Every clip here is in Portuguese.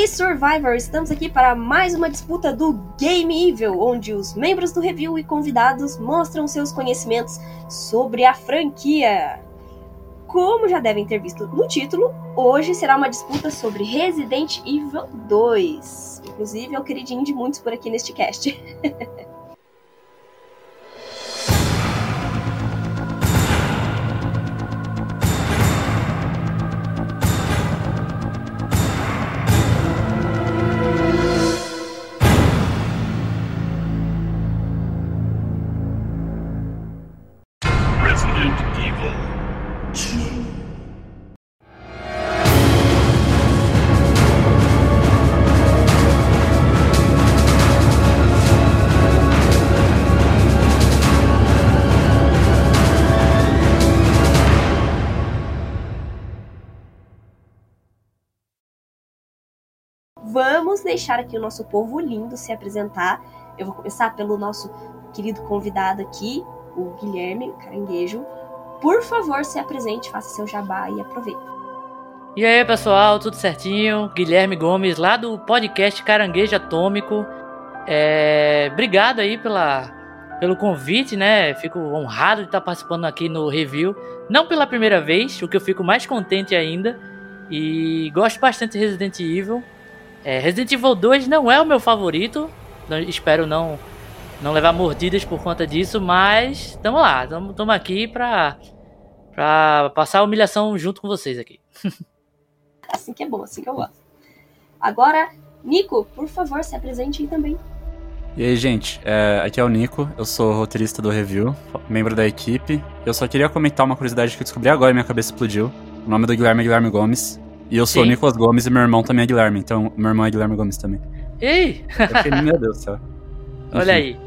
aí, Survivor, estamos aqui para mais uma disputa do Game Evil, onde os membros do review e convidados mostram seus conhecimentos sobre a franquia. Como já devem ter visto no título, hoje será uma disputa sobre Resident Evil 2. Inclusive, é o queridinho de muitos por aqui neste cast. Vamos deixar aqui o nosso povo lindo se apresentar. Eu vou começar pelo nosso querido convidado aqui, o Guilherme Caranguejo. Por favor, se apresente, faça seu jabá e aproveita. E aí, pessoal, tudo certinho? Guilherme Gomes, lá do podcast Caranguejo Atômico. É, obrigado aí pela, pelo convite, né? Fico honrado de estar participando aqui no review. Não pela primeira vez, o que eu fico mais contente ainda. E gosto bastante de Resident Evil. É, Resident Evil 2 não é o meu favorito. Não- espero não, não levar mordidas por conta disso, mas tamo lá, tamo, tamo aqui pra, pra passar a humilhação junto com vocês aqui. Assim que é bom, assim que eu gosto. Agora, Nico, por favor, se apresente aí também. E aí, gente, é, aqui é o Nico, eu sou roteirista do review, membro da equipe. Eu só queria comentar uma curiosidade que eu descobri agora e minha cabeça explodiu. O nome do Guilherme é Guilherme Gomes. E eu sou o. Nicolas Gomes e meu irmão também é Guilherme, então meu irmão é Guilherme Gomes também. Ei, fiquei, meu Deus do céu. olha Enfim, aí.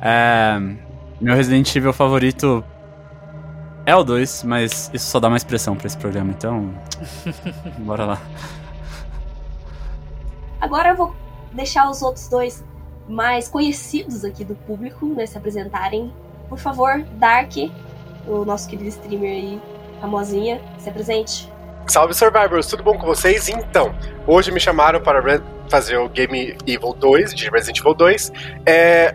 É, meu Resident Evil favorito é o 2, mas isso só dá mais pressão pra esse programa, então. bora lá. Agora eu vou deixar os outros dois mais conhecidos aqui do público né, se apresentarem. Por favor, Dark, o nosso querido streamer aí, famosinha, se apresente. Salve Survivors, tudo bom com vocês? Então, hoje me chamaram para fazer o Game Evil 2, de Resident Evil 2. É,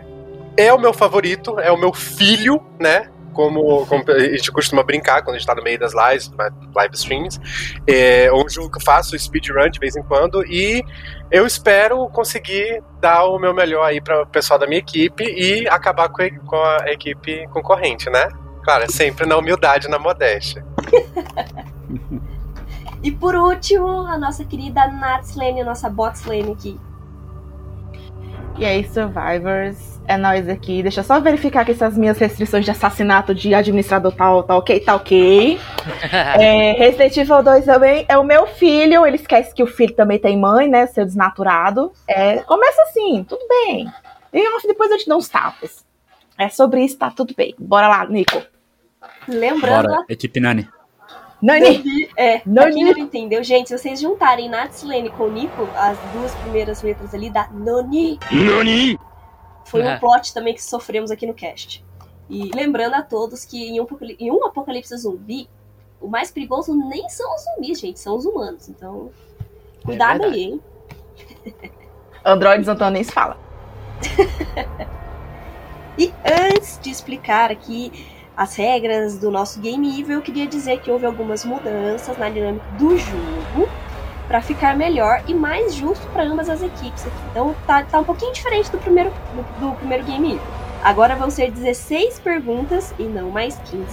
é o meu favorito, é o meu filho, né? Como, como a gente costuma brincar quando a gente tá no meio das lives, live streams. É que eu faço speedrun de vez em quando e eu espero conseguir dar o meu melhor aí para o pessoal da minha equipe e acabar com a, com a equipe concorrente, né? Claro, é sempre na humildade na modéstia. E por último, a nossa querida Natslane, a nossa Botslane aqui. E aí, Survivors, é nós aqui. Deixa eu só verificar que essas minhas restrições de assassinato de administrador tá, tá ok, tá ok. É, Resident Evil 2 também é o meu filho. Ele esquece que o filho também tem mãe, né? Seu desnaturado. É, começa assim, tudo bem. E depois eu te dou uns tapas. É sobre isso, tá tudo bem. Bora lá, Nico. Lembrando Bora, equipe Nani. Nani! Nani, é, pra Nani. quem não entendeu, gente, se vocês juntarem Natslane com Nico, as duas primeiras letras ali dá Nani. NANI? Foi um É. plot também que sofremos aqui no cast. E lembrando a todos que em um, em um apocalipse zumbi, o mais perigoso nem são os zumbis, gente, são os humanos. Então, cuidado verdade. aí, hein? Androides Antônio nem se fala. E antes de explicar aqui as regras do nosso Game Evil, eu queria dizer que houve algumas mudanças na dinâmica do jogo para ficar melhor e mais justo para ambas as equipes. Então tá, tá um pouquinho diferente do primeiro, do, do primeiro Game Evil. Agora vão ser 16 perguntas e não mais 15.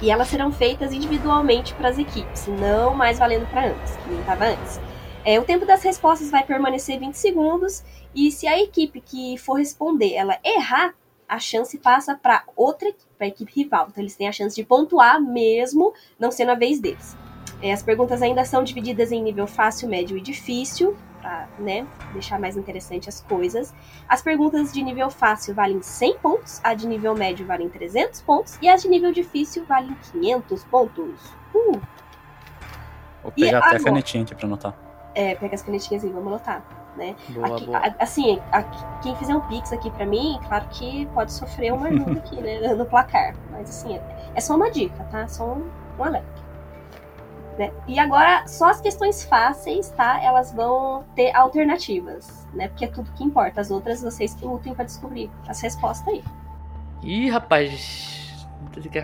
E elas serão feitas individualmente para as equipes, não mais valendo para ambas, que nem estava antes. É, o tempo das respostas vai permanecer 20 segundos e se a equipe que for responder ela errar, a chance passa para outra equipe, para a equipe rival. Então eles têm a chance de pontuar mesmo não sendo a vez deles. É, as perguntas ainda são divididas em nível fácil, médio e difícil, para né, deixar mais interessante as coisas. As perguntas de nível fácil valem 100 pontos, a de nível médio valem 300 pontos e as de nível difícil valem 500 pontos. Uh, Vou E pegar até agora? a canetinha aqui pra anotar. é, pega as canetinhas aí, vamos anotar. Né? Boa, Aqui- boa. a- assim, quem fizer um pix aqui pra mim, claro que pode sofrer uma ajuda aqui, né, no placar. Mas assim, é, é só uma dica, tá? Só um, um alerta. né? E agora, só as questões fáceis, tá? Elas vão ter alternativas, né? Porque é tudo que importa. As outras, vocês que lutem pra descobrir as respostas aí. Ih, rapaz.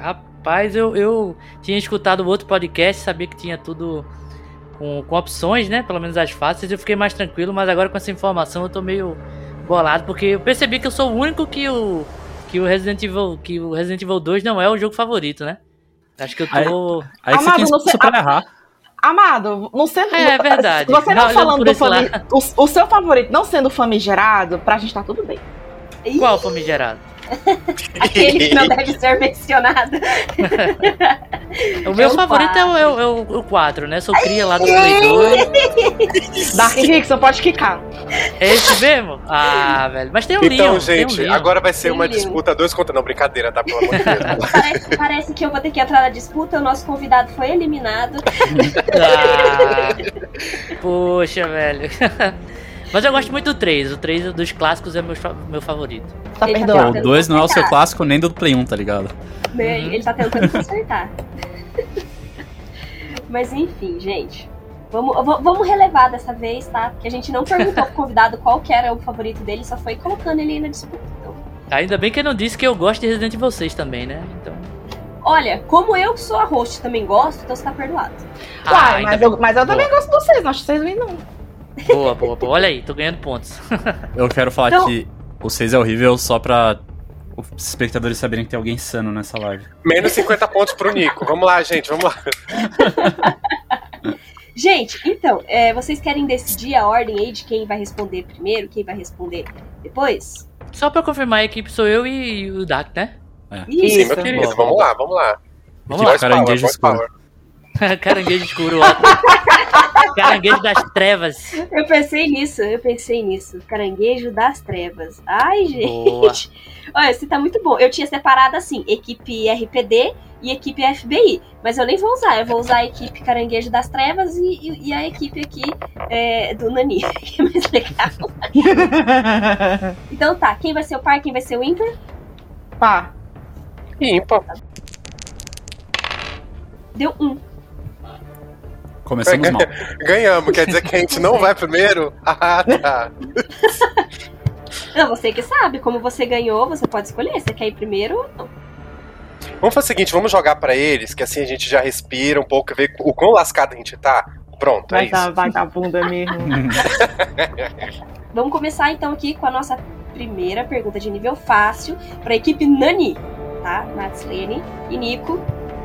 Rapaz, eu, eu tinha escutado o outro podcast, sabia que tinha tudo com, com opções, né? Pelo menos as fáceis, eu fiquei mais tranquilo, mas agora com essa informação eu tô meio bolado, porque eu percebi que eu sou o único que o. Que o Resident Evil. Que o Resident Evil 2 não é o jogo favorito, né? Acho que eu tô. Aí, aí Amado, você não tem sei- pra errar. Amado, não sendo. É verdade. Você não Não, olhando falando do fami... o, o seu favorito não sendo famigerado, pra gente tá tudo bem. Qual famigerado? Aquele que não deve ser mencionado. O meu o favorito é o, é, o, é o- o 4, né? Sou cria lá do Play 2. Dark Rickson pode quicar. É esse mesmo? Ah, velho. Mas tem um Então, Leon. um gente, Leon. agora vai ser uma Tem Leon. disputa dois contra. Não, brincadeira, tá? Pelo amor de Deus. Parece, parece que eu vou ter que entrar na disputa. O nosso convidado foi eliminado. Ah, poxa, velho. Mas eu gosto muito do 3. O 3 dos clássicos é meu, meu favorito. Tá tá perdoado. O 2 não é o seu clássico nem do Play 1, tá ligado? né? Uhum. Ele tá tentando consertar. Mas enfim, gente. Vamos, vamos relevar dessa vez, tá? Porque a gente não perguntou pro convidado qual que era o favorito dele, só foi colocando ele aí na disputa. Então, Ainda bem que eu não disse que eu gosto de Resident Evil 6 também, né? Então. olha, como eu que sou a host também gosto, então você tá perdoado. Ah, Uai, mas, eu, mas eu também gosto de vocês, não acho que vocês ruins, não. Boa, boa, boa. Olha aí, tô ganhando pontos. Eu quero falar Então- que o 6 é horrível só pra os espectadores saberem que tem alguém sano nessa live. Menos 50 pontos pro Nico. Vamos lá, gente, vamos lá. Gente, então, é, vocês querem decidir a ordem aí de quem vai responder primeiro, quem vai responder depois? Só pra confirmar, a equipe sou eu e o Dak, né? Sim, Isso. meu querido, Boa, vamos lá, vamos lá. Vamos lá, caranguejo escuro. Caranguejo escuro, ó. Caranguejo das trevas. Eu pensei nisso, eu pensei nisso. Caranguejo das trevas. Ai, gente. Boa. Olha, esse tá muito bom. Eu tinha separado assim, equipe RPD e equipe FBI. Mas eu nem vou usar. Eu vou usar a equipe Caranguejo das Trevas e, e- e a equipe aqui é, do Nani, que é mais legal. Então tá, quem vai ser o par, quem vai ser o ímpar? Pá. Ímpar. Deu um. Começamos mal. Ganhamos, quer dizer que a gente não vai primeiro? Ah, tá. Não, você que sabe. Como você ganhou, você pode escolher. Você quer ir primeiro ou não? Vamos fazer o seguinte, vamos jogar pra eles, que assim a gente já respira um pouco, ver o quão lascado a gente tá. Pronto, é Vai isso. dar vagabunda mesmo. Vamos começar então aqui com a nossa primeira pergunta de nível fácil para a equipe Nani, tá? Natslene e Nico.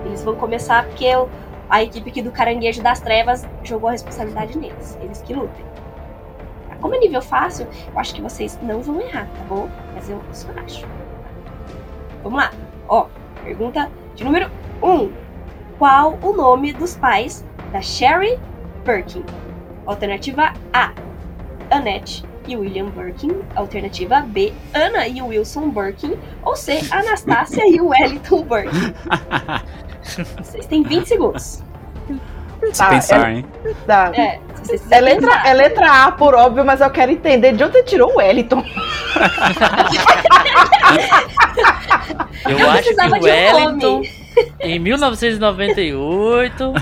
Eles vão começar porque eu- a equipe aqui do Caranguejo das Trevas jogou a responsabilidade neles. Eles que lutem. Como é nível fácil, eu acho que vocês não vão errar, tá bom? Mas eu só acho. Vamos lá. Ó, pergunta de número 1. Um. Qual o nome dos pais da Sherry Birkin? Alternativa A. Annette e William Birkin. Alternativa B, Ana e Wilson Birkin. Ou C, Anastácia e Wellington Birkin. Vocês têm 20 segundos. Se Tá, pensar, hein? Tá. É, É letra, pensar. é letra A por óbvio, mas eu quero entender de onde você tirou o Wellington. Eu Eu acho que precisava o de um Wellington, em 1998,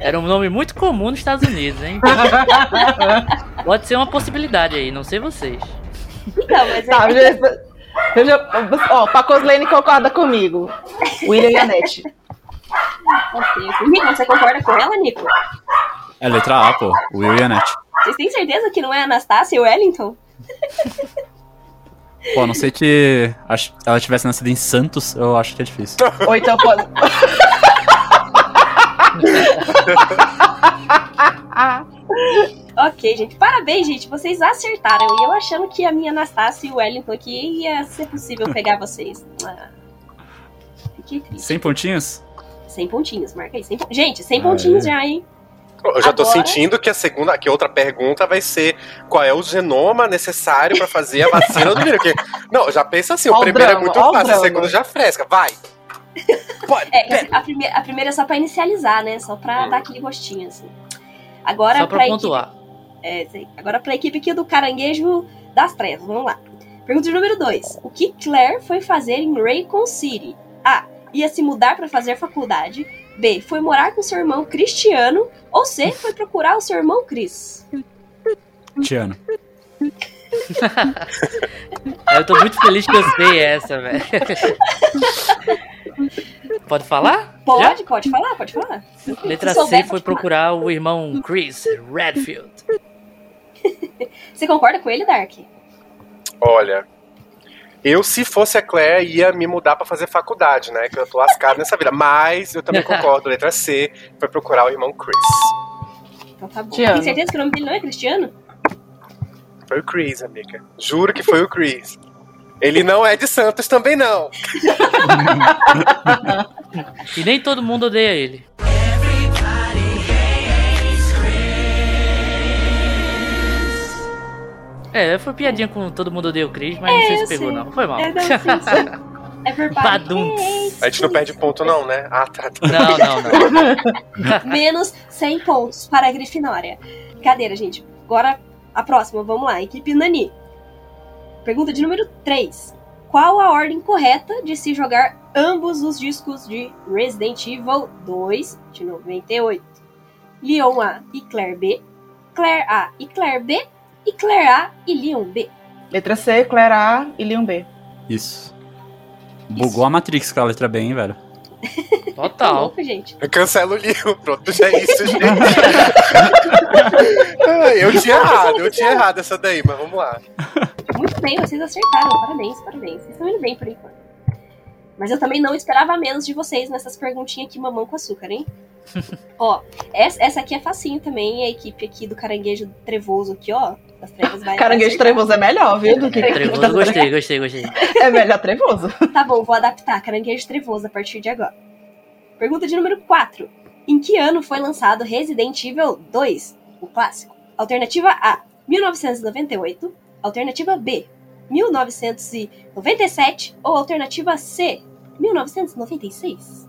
era um nome muito comum nos Estados Unidos, hein? Pode ser uma possibilidade aí, não sei vocês. Então, mas Tá, é, eu já- ó, Pacoslene concorda comigo. William e Anete. Nico, você concorda com ela, Nico? É letra A, pô. Will e Annette. Vocês têm certeza que não é Anastácia e Wellington? Pô, a não sei que ela tivesse nascido em Santos, eu acho que é difícil. Ou então pode. Ok, gente. Parabéns, gente. Vocês acertaram. E eu achando que a minha Anastácia e o Wellington aqui ia ser possível pegar vocês. Ah, fiquei triste. 100 pontinhos? 100 pontinhos, marca aí. 100 pon- Gente, 100 Aê. pontinhos já, hein? Eu já tô Agora- sentindo que a segunda, que a outra pergunta vai ser qual é o genoma necessário pra fazer a vacina do vírus. Porque- Não, já pensa assim, Ó o o primeiro é drama, muito ó o fácil, o segundo já fresca. Vai! Pode, É, a, primeira, a primeira é só pra inicializar, né? Só pra dar aquele gostinho, assim. Agora Só pra, pra equipe, pontuar. é, sei. Agora pra equipe aqui do Caranguejo das Trevas. Vamos lá. Pergunta de número 2. O que Claire foi fazer em Raycon City? A. ia se mudar para fazer faculdade. B. Foi morar com seu irmão Cristiano. Ou C. Foi procurar o seu irmão Cris. Tiano. Eu tô muito feliz que eu sei essa, velho. Pode falar? Pode, pode falar, pode falar. Letra Se C souber, foi pode falar. procurar o irmão Chris Redfield. Você concorda com ele, Dark? Olha, eu, se fosse a Claire, ia me mudar pra fazer faculdade, né? Que eu tô lascado nessa vida. Mas eu também concordo, letra C, foi procurar o irmão Chris. Então tá bom. Amo. Tem certeza que o nome dele não é Cristiano? Foi o Chris, amiga. Juro que foi o Chris. Ele não é de Santos também, não. E nem todo mundo odeia ele. É, foi piadinha com todo mundo odeia o Chris, mas não sei se pegou sei. não. Foi mal. É, não, sim, sim. Everybody Badum. hates A gente não perde ponto, não, né? Ah, tá. tá. Não, não, não. Menos 100 pontos para a Grifinória. Brincadeira, gente. Agora, a próxima, vamos lá. Equipe Nani. Pergunta de número 3. Qual a ordem correta de se jogar ambos os discos de Resident Evil 2 de 98? Leon A e Claire B. Claire A e Claire B. E Claire A e Leon B. Letra C, Claire A e Leon B. Isso. Bugou a Matrix com a letra B, hein, velho. Tá Total. louco, gente. Eu cancelo o livro, pronto, já é isso, gente. Eu tinha errado, eu tinha errado essa daí, mas vamos lá. Muito bem, vocês acertaram. Parabéns, parabéns. Vocês estão indo bem por enquanto. Mas eu também não esperava menos de vocês nessas perguntinhas aqui, mamão com açúcar, hein? ó, essa, essa aqui é facinho também. A equipe aqui do Caranguejo Trevoso aqui, ó. Das trevas vai Caranguejo trevoso é melhor, viu? Do que Trevoso, gostei, gostei, gostei. É melhor trevoso. Tá bom, vou adaptar. Caranguejo Trevoso a partir de agora. Pergunta de número 4. Em que ano foi lançado Resident Evil 2, o clássico? Alternativa A, 1998. Alternativa B, 1997. Ou alternativa C, 1996?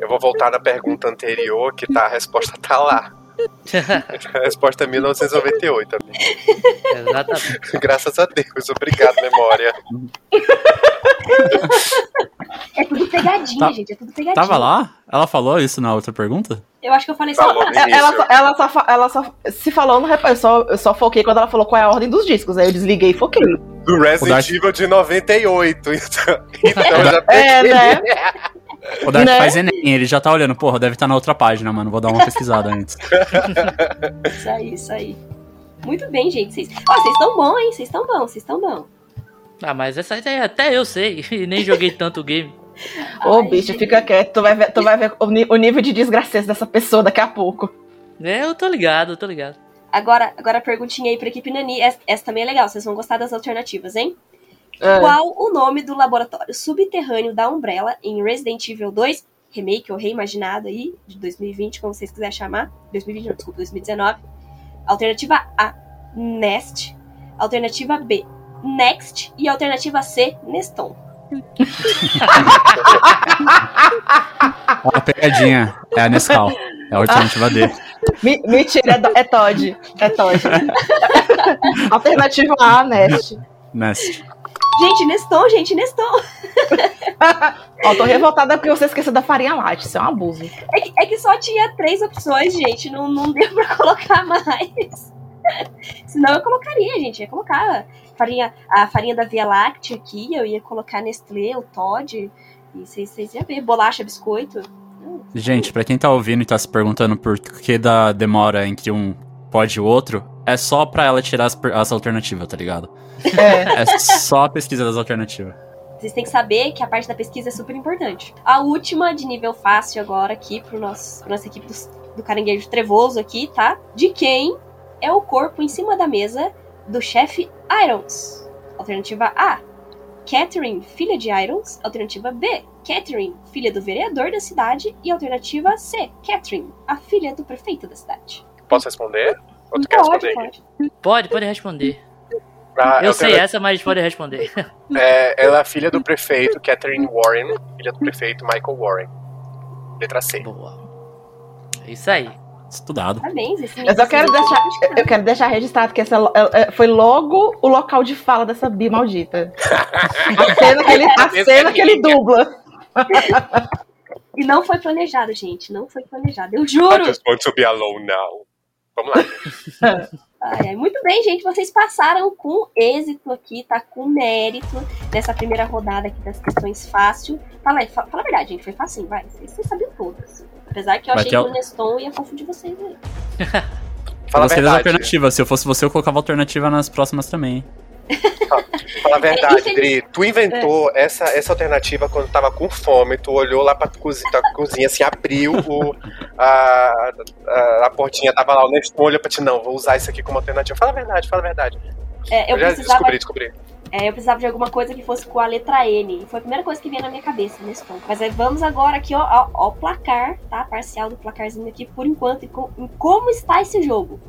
Eu vou voltar na pergunta anterior, que tá, a resposta tá lá. A resposta é 1998, amigo. Exatamente. Graças a Deus, obrigado, memória. É tudo pegadinha, Tá- gente. É tudo pegadinha. Tava lá? Ela falou isso na outra pergunta? Eu acho que eu falei só Falou. É, Ela, só- ela, só, ela só se falou no reparo. Eu só, eu só foquei quando ela falou qual é a ordem dos discos. Aí eu desliguei e foquei. Do Resident Evil de 98. Então, então eu já É, peguei. né? O Dark Né? faz Enem, ele já tá olhando, porra, deve estar na outra página, mano. Vou dar uma pesquisada antes. Isso aí, isso aí. Muito bem, gente. Vocês Ó, vocês estão bons, hein? Vocês estão bons, vocês estão bons. Ah, mas essa aí até eu sei. E nem joguei tanto o game. Ô, Ai, bicho, gente. fica quieto. Tu vai ver, tu vai ver o, o nível de desgraçeza dessa pessoa daqui a pouco. É, eu tô ligado, eu tô ligado. Agora, agora a perguntinha aí pra equipe Nani. Essa, essa também é legal, vocês vão gostar das alternativas, hein? É. Qual o nome do laboratório subterrâneo da Umbrella em Resident Evil 2, remake ou reimaginado aí, de 2020, como vocês quiserem chamar. 2020, não, desculpa, 2019. Alternativa A, Nest. Alternativa B, Next. E alternativa C, Neston. Ó, a pegadinha. É a Nescau. É a alternativa D. Mentira, é, é Todd. É Todd. Alternativa A, Nest. Nest. Gente, Neston, gente, Neston. Ó, tô revoltada porque você esqueceu da farinha latte. Isso é um abuso. É que, é que só tinha três opções, gente. Não, não deu pra colocar mais. Senão eu colocaria, gente. Ia colocar farinha, a farinha da Via Láctea aqui. Eu ia colocar Nestlé, o Todd. E vocês, iam ver. Bolacha, biscoito. Gente, pra quem tá ouvindo e tá se perguntando por que da demora entre um pod e o outro, é só pra ela tirar as, as alternativas, tá ligado? É. É só a pesquisa das alternativas. Vocês têm que saber que a parte da pesquisa é super importante. A última de nível fácil agora aqui pro nosso, pra nossa equipe dos- do, caranguejo trevoso aqui, tá? De quem é o corpo em cima da mesa do chefe Irons? Alternativa A, Catherine, filha de Irons. Alternativa B, Catherine, filha do vereador da cidade. E alternativa C, Catherine, a filha do prefeito da cidade. Posso responder? Ou tu quer Pode, responder? pode. Pode, pode responder. Ah, Eu sei tenho- essa, mas pode responder. É, ela é filha do prefeito Catherine Warren, filha do prefeito Michael Warren. Letra C. Boa. É isso aí. Estudado. Parabéns. Esse Eu só quero deixar, eu quero deixar registrado que essa é- é- foi logo o local de fala dessa bi maldita. A cena que ele, a cena que ele dubla. E não foi planejado, gente. Não foi planejado. Eu I juro. just want to be alone now. Vamos lá. Ai, ai. Muito bem, gente. Vocês passaram com êxito aqui, tá? Com mérito nessa primeira rodada aqui das questões fácil. Fala, aí, fa- fala a verdade, gente. Foi fácil, vai. Vocês, vocês sabiam todas. Apesar que eu Vai achei que o Neston ia confundir vocês aí. Fala a verdade. alternativas. Se eu fosse você, eu colocava alternativa nas próximas também. Fala a verdade, infeliz- Dri. Tu inventou essa, essa alternativa quando tava com fome, tu olhou lá pra cozinha, tua cozinha assim, abriu o, a, a, a portinha, tava lá, o Neston olhou pra ti, não, vou usar isso aqui como alternativa. Fala a verdade, fala a verdade. É, eu, Eu, já precisava, descobri, descobri. é, eu precisava de alguma coisa que fosse com a letra N. Foi a primeira coisa que veio na minha cabeça, Neston. Mas aí vamos agora aqui, ó, ó, ó, o placar, tá? Parcial do placarzinho aqui, por enquanto, e em como está esse jogo.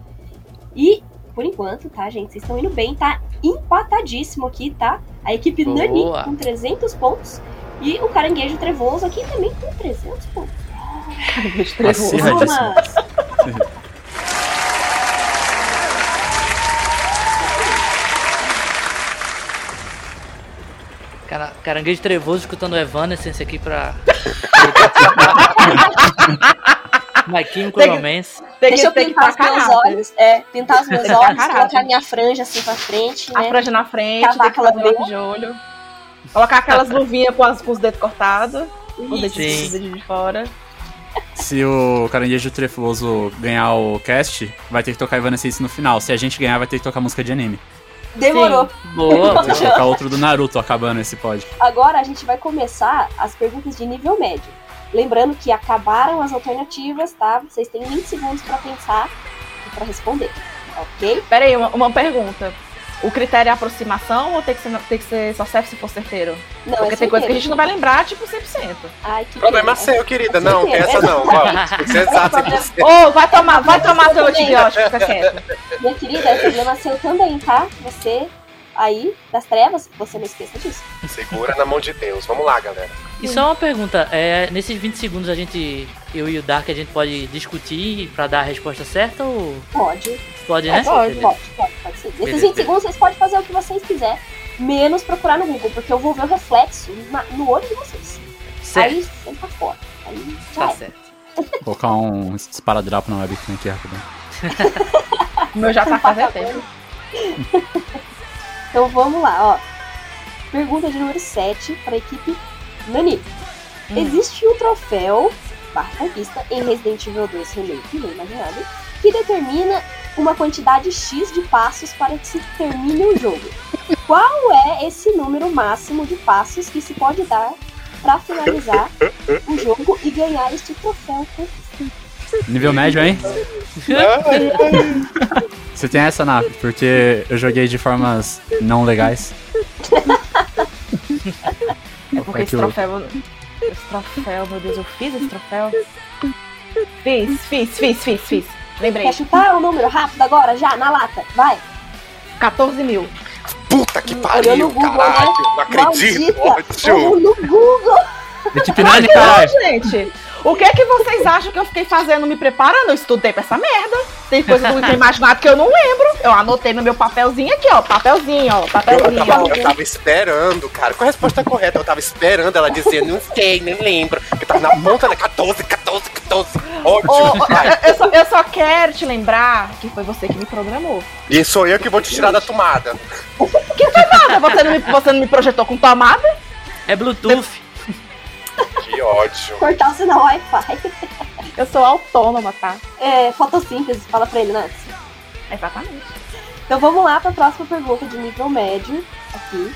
E, por enquanto, tá, gente? Vocês estão indo bem, tá empatadíssimo aqui, tá? A equipe Boa. Nani com 300 pontos. E o Caranguejo Trevoso aqui também com 300 pontos. Caranguejo trevoso. Palmas! Cara, caranguejo trevoso escutando Evanescence aqui pra. My Chemical Tem que- Romance. Tem Deixa eu pintar os meus olhos. É, pintar os meus Tem olhos, colocar minha franja assim pra frente, A né? franja na frente, fazer lambeiro. lápis de olho. Colocar aquelas luvinhas com, com os dedos cortados. Os Isso. dedinhos, Sim. os dedinhos de fora. Se o Caranguejo Trefoso ganhar o cast, vai ter que tocar Evanescence no final. Se a gente ganhar, vai ter que tocar música de anime. Demorou. Boa, Vai ter que tocar outro do Naruto acabando esse pod. Agora a gente vai começar as perguntas de nível médio. Lembrando que acabaram as alternativas, tá? Vocês têm 20 segundos pra pensar e pra responder, ok? Pera aí, uma, uma pergunta. O critério é aproximação ou tem que ser, tem que ser só serve se for certeiro? Não, Porque é tem coisa que a certeiro. gente não vai lembrar, tipo, 100%. Ai, que Problema pena. seu, querida. Não, tem certeza. essa não. Que exato, É problema- 100%. Ô, vai tomar, vai tomar teu antibiótico, fica quieto. Minha querida, é problema seu também, tá? Você aí, das trevas, você não esqueça disso. Segura na mão de Deus. Vamos lá, galera. E só uma pergunta, é, nesses 20 segundos a gente, eu e o Dark, a gente pode discutir pra dar a resposta certa ou Pode. pode, É, né? pode, pode, pode, pode ser. Nesses Beleza, 20 segundos vocês podem fazer o que vocês quiserem, menos procurar no Google, porque eu vou ver o reflexo na- no olho de vocês. Certo, Aí você tá fora. Aí já tá é. certo. Vou colocar um esparadrapo na webcam aqui rapidão. O meu já tá fazendo tempo. Então vamos lá, ó. Pergunta de número 7 para a equipe Nani. Hum. Existe um troféu barra conquista em Resident Evil 2 Remake, não imaginado, que determina uma quantidade X de passos para que se termine o jogo. Qual é esse número máximo de passos que se pode dar para finalizar o jogo e ganhar este troféu? Nível médio, hein? Você tem essa, Nap, porque eu joguei de formas não legais. É porque É esse troféu. Esse troféu, meu Deus, eu fiz esse troféu? Fiz, fiz, fiz, fiz, fiz. Lembrei. Quer chutar o número rápido agora, já, na lata? Vai! 14 mil. Puta que pariu, no Google, caralho. Não acredito, Maldita! ódio. No Google! Equipe Nani, Não, caralho! gente. O que é que vocês acham que eu fiquei fazendo me preparando? Eu estudei pra essa merda. Tem coisa que eu tinha imaginado que eu não lembro. Eu anotei no meu papelzinho aqui, ó. Papelzinho, ó. Eu Papelzinho. tava, ó. eu tava esperando, cara. Qual a resposta correta? Eu tava esperando ela dizer, não sei, nem lembro. Eu tava na ponta, né? 14, 14, 14. Ótimo. Ô, Vai. eu, só, eu só quero te lembrar que foi você que me programou. E sou eu que vou te tirar da tomada. Nada, você não me, você não me projetou com tomada? É Bluetooth. Que ódio. Cortar o sinal Wi-Fi. Eu sou autônoma, tá? É, fotossíntese, fala pra ele, Nancy. Exatamente. Então vamos lá para a próxima pergunta de nível médio aqui.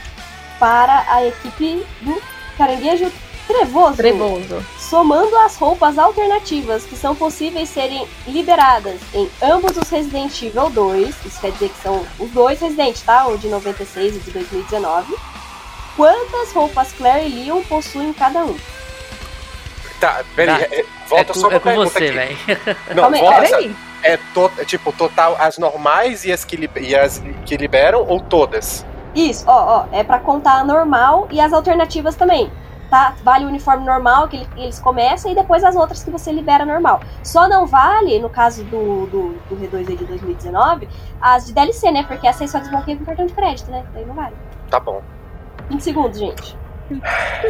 Para a equipe do Caranguejo Trevoso. Trevoso. Somando as roupas alternativas que são possíveis serem liberadas em ambos os Resident Evil 2, isso quer dizer que são os dois Resident, tá? O de 96 e de 2019. Quantas roupas Claire e Leon possuem cada um? Tá, peraí. É- É Volta com, só é pra com pergunta você, aqui. velho. Não, Calma aí, volta. Peraí. É, to, é tipo, total, as normais e as que, li- e as que liberam ou todas? Isso, ó, ó, é pra contar a normal e as alternativas também. Tá? Vale o uniforme normal que ele- eles começam e depois as outras que você libera normal. Só não vale, no caso do, do, do R2 aí de 2019, as de DLC, né? Porque essa aí só desbloqueia com cartão de crédito, né? Daí não vale. Tá bom. 20 segundos, gente.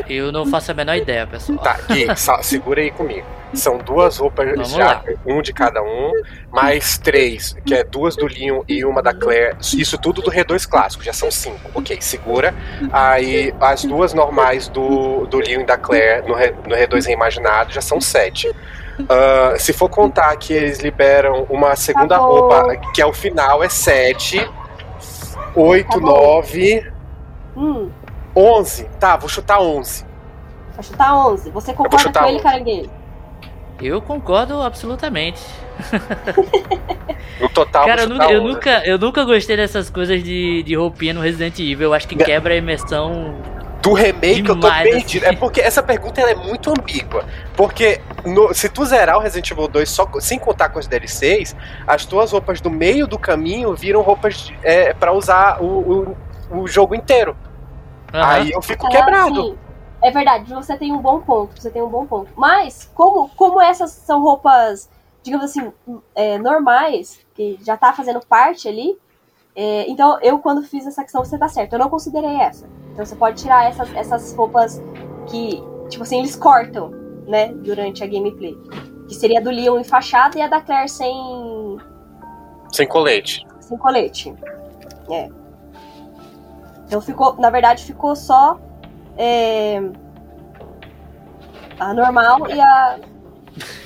Eu não faço a menor ideia, pessoal. Tá, Gui, segura aí comigo. São duas roupas Vamos já, lá. um de cada um, mais três, que é duas do Leon e uma da Claire. Isso tudo do R2 clássico, já são cinco. Ok, segura. Aí as duas normais do, do Leon e da Claire no, no R2 reimaginado já são sete. Ah, se for contar que eles liberam uma segunda Tá roupa, que é o final, é sete, oito, Tá nove, Hum, onze. Tá, vou chutar onze. vai chutar 11. Você concorda com ele, 11. caranguejo? Eu concordo absolutamente. No total, Cara, eu, vou nu- eu 11. nunca, eu nunca gostei dessas coisas de, de roupinha no Resident Evil. Eu acho que quebra a imersão. Do remake eu tô Demais, perdido. assim. É porque essa pergunta ela é muito ambígua. Porque no- se tu zerar o Resident Evil 2 só, sem contar com as DLCs, as tuas roupas do meio do caminho viram roupas é, para usar o, o, o jogo inteiro. Aí eu fico quebrado. sim. É verdade, você tem um bom ponto, você tem um bom ponto. Mas, como, como essas são roupas, digamos assim, é, normais, que já tá fazendo parte ali, é, então eu quando fiz essa questão, você tá certo, eu não considerei essa. Então você pode tirar essas, essas roupas que, tipo assim, eles cortam, né, durante a gameplay. Que seria a do Leon enfaixada e a da Claire sem, Sem colete. sem colete. É. Então ficou, na verdade, ficou só é, a normal e a,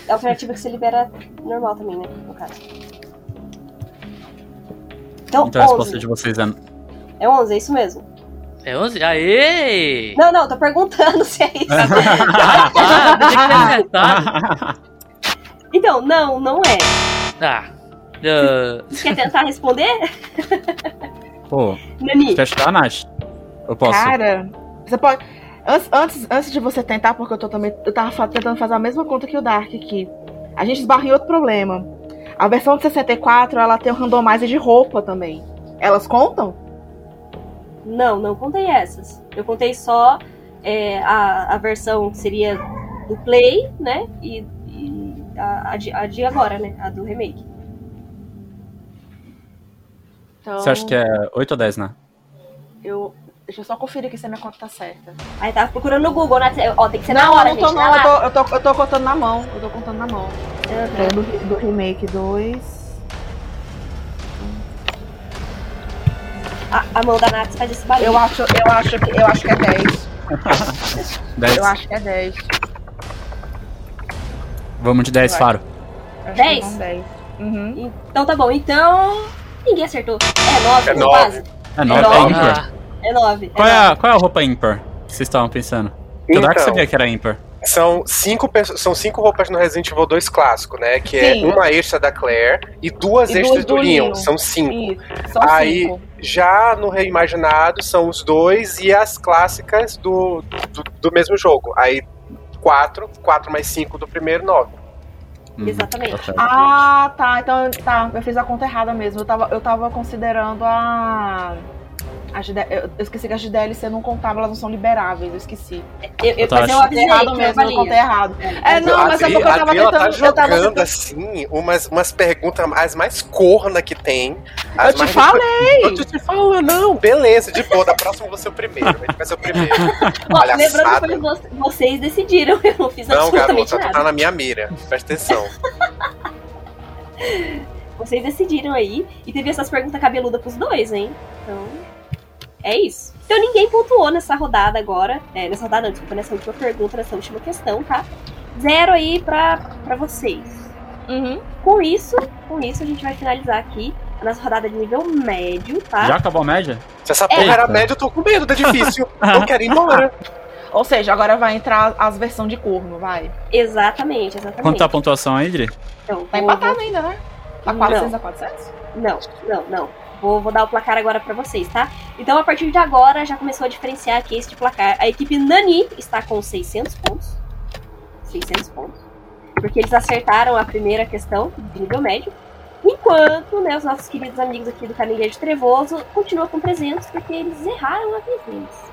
a alternativa que você libera normal também, né? No caso. Então, Então a 11. resposta de vocês é. É 11, é isso mesmo. É 11? Aê! Não, não, tô perguntando se é isso. Ah, então, não, não é. Ah. ah, Você quer tentar responder? Pô, Nani? chutar, Nath? Eu posso. Cara, você pode. Antes, antes, antes de você tentar, porque eu tô também. Eu tava tentando fazer a mesma conta que o Dark aqui. A gente esbarra em outro problema. A versão de 64, ela tem o randomizer de roupa também. Elas contam? Não, não contei essas. Eu contei só é, a, a versão que seria do Play, né? E, e a, a, de, a de agora, né? A do remake. Então, Você acha que é 8 ou 10, né? eu. Deixa eu só conferir aqui se a minha conta tá certa. Aí tava procurando no Google, né? Ó, tem que ser não, na hora, eu não tô, gente. não. Eu tô, eu, tô, eu tô contando na mão. Eu tô contando na mão. Uhum. É, do, do remake 2. A, a mão da Nath faz esse barulho. Eu acho, eu acho que eu acho que é 10. 10. Eu acho que é 10. Vamos de 10, Vai. Faro. Acho que 10? são 10. Uhum. Então tá bom. Então. Ninguém acertou. É 9, É é nove. quase. É 9, nove. é ímpar. ah, É 9. Qual, é a, qual é a roupa ímpar que vocês estavam pensando? Então. sabia que era ímpar. São cinco, são cinco roupas no Resident Evil 2 clássico, né? Que é Sim. uma extra da Claire e duas E extras do, do Leon. Leon. São cinco. Isso. São Aí, 5. já no reimaginado, são os dois e as clássicas do, do, do mesmo jogo. Aí, quatro, quatro mais cinco do primeiro, nove. Uhum, Exatamente. tá. Ah, tá. Então, tá. Eu fiz a conta errada mesmo. Eu tava, eu tava considerando a. as de- eu esqueci que as de DLC não contavam, elas não são liberáveis. Eu esqueci. Eu, eu, Eu tava mas eu errado mesmo, eu contei errado. É, não, mas é porque eu tava ela tentando. tá eu tava jogando tentando- assim umas, umas perguntas as mais corna que tem. As Eu te mais- falei! Eu te, te falo, não, beleza, de boa, da próxima eu vou ser o primeiro. A gente vai ser o primeiro. Ó, lembrando que foi vocês decidiram, eu não fiz Não, absolutamente garota, tu nada. tá na minha mira. Presta atenção. Vocês decidiram aí. E teve essas perguntas cabeludas pros dois, hein? Então. É isso. Então ninguém pontuou nessa rodada agora. É, nessa rodada não, desculpa, nessa última pergunta, nessa última questão, tá? Zero aí pra, pra vocês. Uhum. Com isso, com isso a gente vai finalizar aqui a nossa rodada de nível médio, tá? Já acabou a média? Se essa porra É. era média, eu tô com medo, tá difícil. Eu quero ir embora. Ou seja, agora vai entrar as versões de corno, vai. Exatamente, exatamente. Quanto tá a pontuação aí, Dri? Então, Tá vou- empatado ainda, né? Tá Não. 400 a 400? Não, não, não. Vou, vou dar o placar agora pra vocês, tá? Então, a partir de agora, já começou a diferenciar aqui este placar. A equipe Nani está com 600 pontos. 600 pontos. Porque eles acertaram a primeira questão de nível médio. Enquanto, né, os nossos queridos amigos aqui do Caminguejo Trevoso continuam com 300, porque eles erraram a vez deles.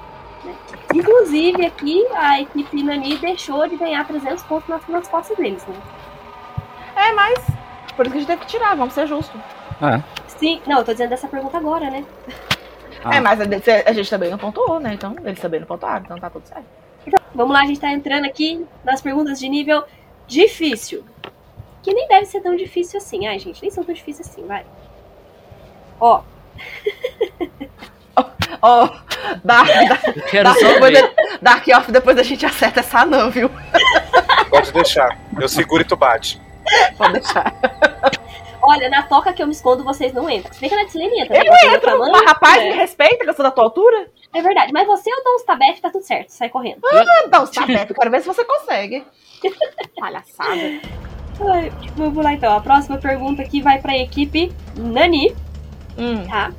né? Inclusive, aqui, a equipe Nani deixou de ganhar 300 pontos nas, nas costas deles, né? É, mas. Por isso que a gente teve que tirar, vamos ser justos. É. Sim, não, eu tô dizendo dessa pergunta agora, né? Ah. É, mas a, a gente também não pontuou, né? Então, eles também não pontuaram, então tá tudo certo. Vamos lá, a gente tá entrando aqui nas perguntas de nível difícil. Que nem deve ser tão difícil assim. Ai, gente, nem são tão difíceis assim, vai. Ó, Ó, Dark, Dark, Dark, só depois Dark Off, depois a gente acerta essa não, viu? Pode deixar. Eu seguro e tu bate. Pode deixar. Olha, na toca que eu me escondo, vocês não entram. Se bem que. Eu né? Você é do entro, tamanho, mas rapaz, é. me respeita, que eu sou da tua altura. É verdade, mas você ou dá uns tabef, tá tudo certo, sai correndo. Então, tá perto, eu quero ver se você consegue. Palhaçada. Ai, vamos lá então. A próxima pergunta aqui vai pra equipe Nani, Hum. tá?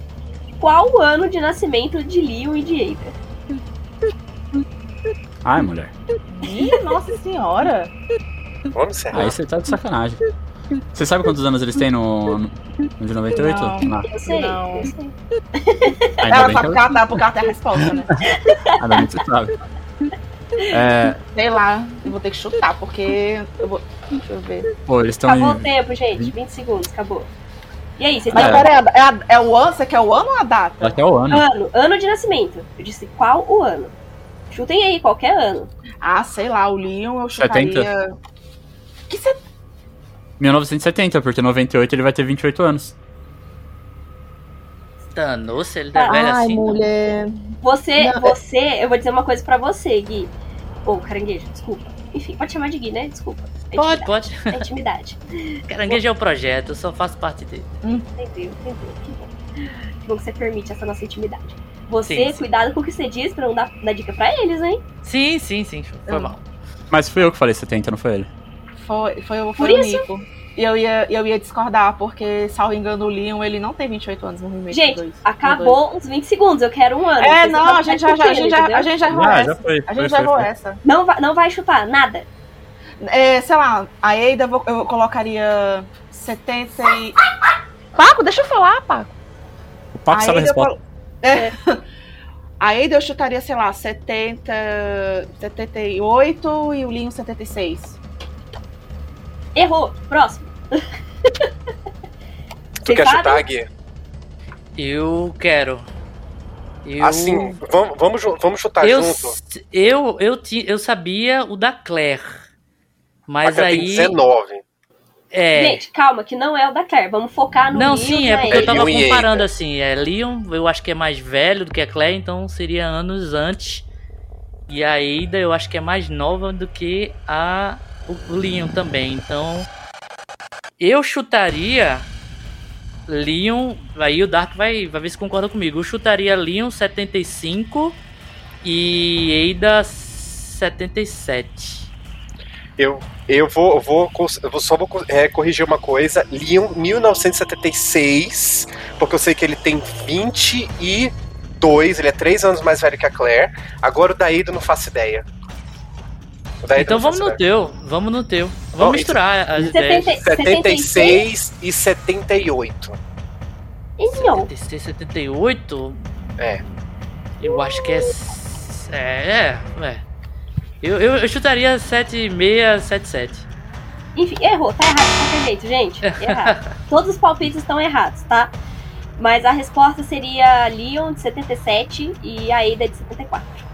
Qual o ano de nascimento de Leon e de Ada? Ai, mulher. Ih, nossa senhora. Vamos encerrar. Aí você tá de sacanagem. Você sabe quantos anos eles têm no, no de 98? Não. Ah, Eu sei, Não. eu sei. ainda Ela bem sabe que ela tá, porque ela tem a resposta, né? ainda bem que você sabe. É, Sei lá, eu vou ter que chutar, porque eu vou. Deixa eu ver. pô, eles estão Acabou o em. tempo, gente. 20 segundos, acabou. E aí, vocês Mas É. estão... pera aí, é, a- é o ano? Você quer o ano ou a data? Até o ano. Ano, ano de nascimento. Eu disse qual o ano. Chutem aí, qualquer ano. Ah, sei lá, o Leon eu chutaria. 70? Que você 1970, porque 98 ele vai ter 28 anos. Danou-se, ele é velho Ai, assim. não. mulher. Você, Não, você, eu vou dizer uma coisa pra você, Gui. Ou caranguejo, desculpa. Enfim, pode chamar de Gui, né? Desculpa. É Pode, pode. É intimidade. Caranguejo é o projeto, eu só faço parte dele. Entendeu, entendeu. Que bom. Que bom que você permite essa nossa intimidade. Você, Sim, sim. cuidado com o que você diz pra não dar, dar dica pra eles, hein? Sim, sim, sim. Foi Hum. mal. Mas fui eu que falei 70, não foi ele. Foi, foi, foi Por o isso? Nico. E eu ia, eu ia discordar, porque, salvo engano, o Leon ele não tem 28 anos no remake Gente, do dois. acabou uns 20 segundos. Eu quero um ano. É, não, a gente já, já, a gente já, entendeu? a gente já errou Ah, essa. já foi. A gente já errou foi. essa. Não, vai, não vai chutar nada. É, sei lá, a Ada eu, eu colocaria 70 e... Paco, deixa eu falar, Paco. O Paco sabe a Ada eu resposta. colo- É. A Ada eu chutaria, sei lá, 70, 78 e o Leon 76. Errou. Próximo. Tu quer sabem? chutar, Gui? Eu quero. Eu... Assim, vamos, vamos, vamos chutar eu, junto. eu, eu, ti- eu sabia o da Claire. Mas Aqui tem aí. 19. É. Gente, calma, que não é o da Claire. Vamos focar no Não, Leon sim, e é porque eu Ada. tava Leon comparando assim. É, Leon, eu acho que é mais velho do que a Claire, então seria anos antes. E a Ada, eu acho que é mais nova do que a o Leon também. Então, eu chutaria Leon. Aí o Dark vai, vai ver se concorda comigo. Eu chutaria Leon 75 e Ada 77. Eu, eu vou, vou, vou só vou é, corrigir uma coisa. Leon 1976, porque eu sei que ele tem 22, ele é 3 anos mais velho que a Claire. Agora o Daído não faço ideia. O Daído Então vamos no teu, vamos no teu. Vamos Bom, misturar as 70, ideias. 76 e 78. Não. 76, 78? É. Eu acho que é. É, é. é. Eu, eu, eu chutaria 76, 77. Enfim, errou. Tá errado de qualquer jeito, gente. Errado. Todos os palpites estão errados, tá? Mas a resposta seria Leon de 77 e a Ada de 74.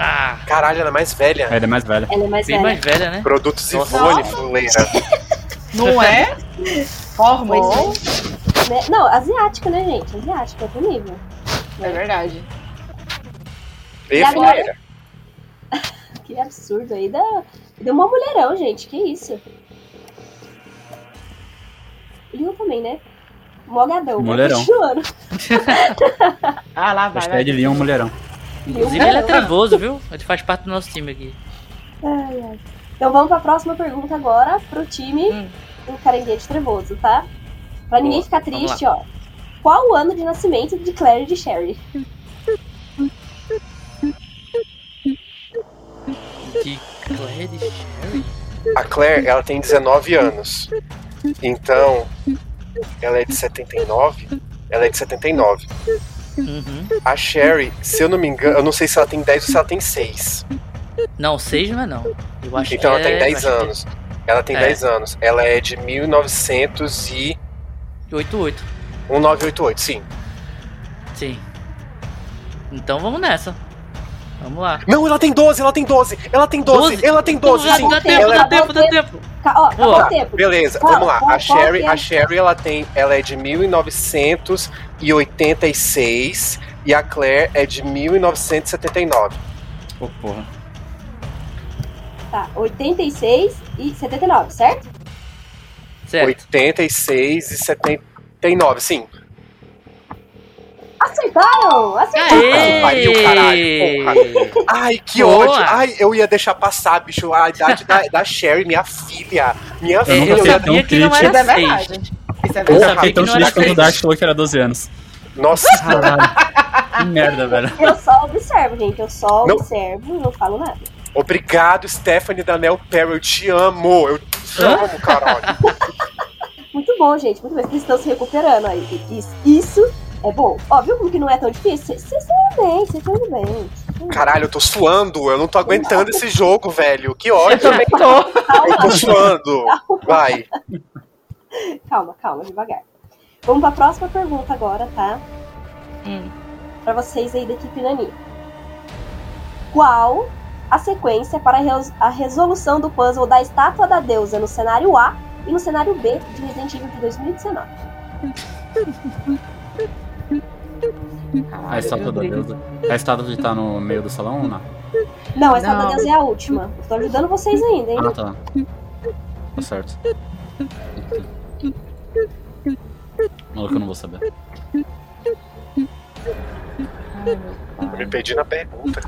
Ah, Caralho, ela é mais velha. É, ele é mais velho. Ela é mais bem velha. mais velha, né? Produtos. Ivone, fuleira. Não é? Hormônio. Né? Não, asiática, né, gente? Asiática, outro nível. É verdade. E agora? fuleira. Que absurdo aí. Deu, deu uma mulherão, gente. Que isso? Leon também, né? Mogadão. Mulherão. Continuando. Ah, lá vai. vai. Hashtag Leon Mulherão. Inclusive ele é trevoso, viu? Ele faz parte do nosso time aqui. Ai, ai. Então vamos pra próxima pergunta agora pro time Hum. do Caranguejo Trevoso, tá? Pra ninguém ficar triste, ó. Qual o ano de nascimento de Claire e de Sherry? De Claire de Sherry? A Claire, ela tem 19 anos. Então, ela é de 79. Ela é de 79. Uhum. A Sherry, se eu não me engano, eu não sei se ela tem 10 ou se ela tem 6. Não, 6 não é não. Eu acho Então que ela tem é, 10 acho que é anos. Ela tem É. 10 anos. Ela é de 1900 e 88. 1988, sim. Sim. Então vamos nessa. Vamos lá. Não, ela tem 12, ela tem 12, ela tem 12, 12? ela tem 12, Dá- sim. dá tempo, Ela é- dá tempo, dá tempo. Ó, acabou o tempo. Beleza, Qual- vamos lá. qual- A qual Sherry, é? a Sherry ela tem, ela é de 1986 e a Claire é de 1979. Pô, porra. Tá, 86 e 79, certo? Certo. 86 e 79, sim. Acertaram! Acertaram! que pariu, caralho, Ai, que Boa. ódio. Ai, eu ia deixar passar, bicho. A idade da, da Sherry, minha filha. Minha Eu filha. nunca eu tão que não. Isso era é verdade. Isso é Eu verdade. sabia fiquei tão que não era triste quando o. Dark falou que era 12 anos. Nossa, Caralho. que merda, velho. Eu só observo, gente. Eu só Não. observo e não falo nada. obrigado, Stephanie Danel Perry. Eu te amo. Eu te Hã? amo, caralho. Muito bom, gente. Muito bem. Eles estão se recuperando aí. Isso, isso é bom. Ó, viu que não é tão difícil? Vocês estão bem, vocês estão indo bem. Caralho, eu tô suando. Eu não tô aguentando esse jogo, velho. Que Eu ódio. também tô. bem. Eu Calma, tô suando. Vai. calma, calma, devagar. Vamos pra próxima pergunta agora, tá? Hum. Pra vocês aí da equipe Nani. Qual a sequência para a resolução do puzzle da estátua da deusa no cenário A e no cenário B de Resident Evil de 2019? A estátua da deusa. A estátua que tá no meio do salão ou não? Não, a estátua da deusa é a última. Tô ajudando vocês ainda, hein? Ah, tá. Tá certo. Maluco, eu não vou saber. Eu me perdi na pergunta.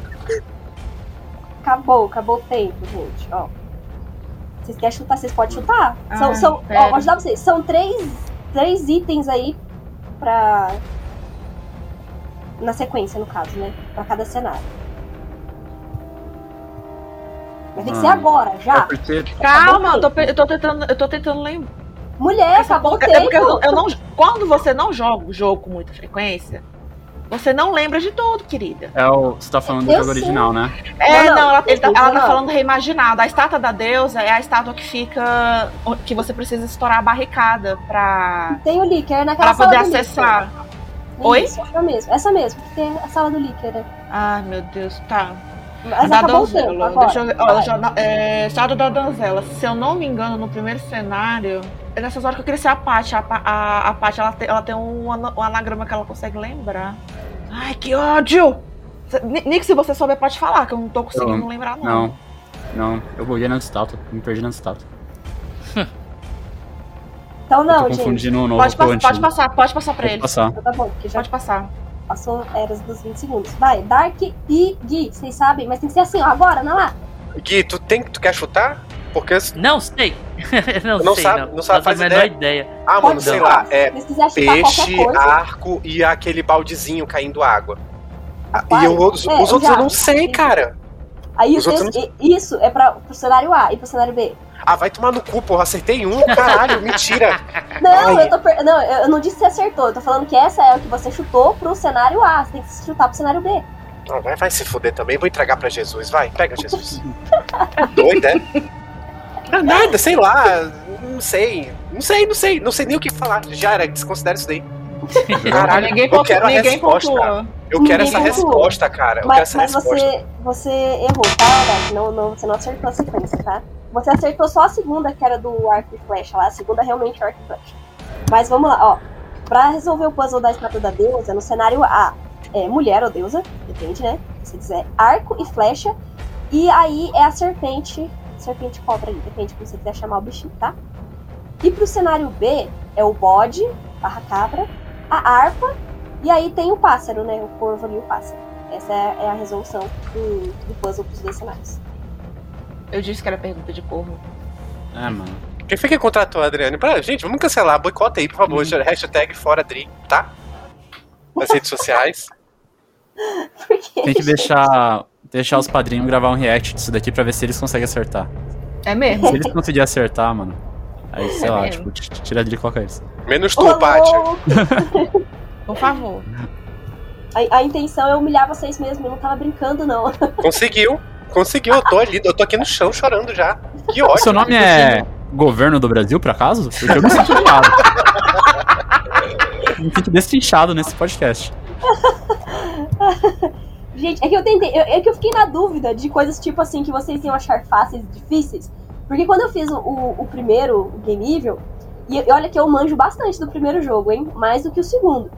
Acabou, acabou o tempo, gente. Ó. Vocês querem chutar? Vocês podem chutar? são, Ah, são, ó, vou ajudar vocês. São três, três itens aí pra. Na sequência, no caso, né? Pra cada cenário. Mas tem que ser Ah. agora, É já. porque. Calma, eu tô, eu tô tentando, eu tô tentando lembrar. Mulher, acabou o É porque eu, tempo. eu não, quando você não joga o jogo com muita frequência, você não lembra de tudo, querida. É o. Você tá falando do Eu jogo original, né? É, Não, não, não, ela, ele tá, ela tá 19. falando reimaginado. A estátua da deusa é a estátua que fica. que você precisa estourar a barricada pra, Tem o Licker naquela pra poder acessar. Oi? Isso, essa mesmo. Essa mesmo, que tem a sala do Licker. né? Ai, meu Deus, tá. Mas da donzela. Deixa eu ver. Ó, na- é, Estado da donzela. Se eu não me engano, no primeiro cenário. É nessas horas que eu queria ser a Paty. A, a, a Paty, ela tem, ela tem um, um anagrama que ela consegue lembrar. Ai, que ódio! Nick, se você souber, pode falar, que eu não tô conseguindo Eu- lembrar, não. Não. Não, eu buguei na estátua. Me perdi na estátua. Então não, gente. confundindo o novo Pode, pa- antigo. pode passar, pode passar pra Pode eles. passar. Então tá bom, já Pode passar. passou eras dos 20 segundos. Vai, Dark e Gui, vocês sabem, mas tem que ser assim, ó, agora, não lá. Gui, tu, tem, tu quer chutar? Porque. Não sei. não, Não sei, sabe- não. não sabe, Faço faz a menor ideia. ideia. Ah, mano, Pode sei ser. lá. É peixe, coisa. arco e aquele baldezinho caindo água. Ah, E eu- os, É, os outros já. eu não sei, cara. Aí Os i- isso é pra, pro cenário A e pro cenário B. Ah, vai tomar no cu, porra. Acertei um, caralho, mentira. Não, Ai. eu tô per... não, eu não disse que você acertou. Eu tô falando que essa é o que você chutou pro cenário A. Você tem que chutar pro cenário B. Ah, vai, vai se fuder também. Vou entregar pra Jesus. Vai, pega Jesus. Doida, é? Ah, Nada, sei lá. Não sei. Não sei, não sei. Não sei nem o que falar. Já era, desconsidera isso daí. Caralho, ninguém a ninguém. Eu quero essa resposta, cara. Eu quero Mas, essa mas resposta. você, você errou, tá? Não, não, você não acertou a sequência, tá? Você acertou só a segunda, que era do arco e flecha lá. A segunda realmente é arco e flecha. Mas vamos lá, ó. Pra resolver o puzzle da estátua da deusa, no cenário A, é mulher ou deusa, depende, né? Se quiser, arco e flecha. E aí é a serpente, serpente cobra ali, depende como você quiser chamar o bichinho, tá? E pro cenário B, é o bode, barra cabra, a harpa, e aí tem o pássaro, né? O corvo ali e o pássaro. Essa é, é a resolução do, do puzzle pros dois cenários. Eu disse que era pergunta de corvo. É, mano. Quem foi que contratou a Adriane? Pra, gente, vamos cancelar. Boicota aí, por favor. Hashtag fora Dri, tá? Nas redes sociais. Porque Tem que deixar, deixar os padrinhos gravar um react disso daqui pra ver se eles conseguem acertar. É mesmo? Se eles conseguirem acertar, mano. Aí, sei É lá, mesmo. tipo, tira dele e coloca eles. Menos tu, Paty. Por favor. a, a intenção é humilhar vocês mesmo, eu não tava brincando, não. Conseguiu. Conseguiu. Eu tô ali. Eu tô aqui no chão chorando já. Que O ótimo. seu nome é Governo do Brasil, por acaso? Porque eu me sinto chamado. me sinto destrinchado nesse podcast. Gente, é que eu tentei. eu- é que eu fiquei na dúvida de coisas tipo assim que vocês iam achar fáceis e difíceis. Porque quando eu fiz o, o- o primeiro, o Game Evil, e, e olha que eu manjo bastante do primeiro jogo, hein? Mais do que o segundo.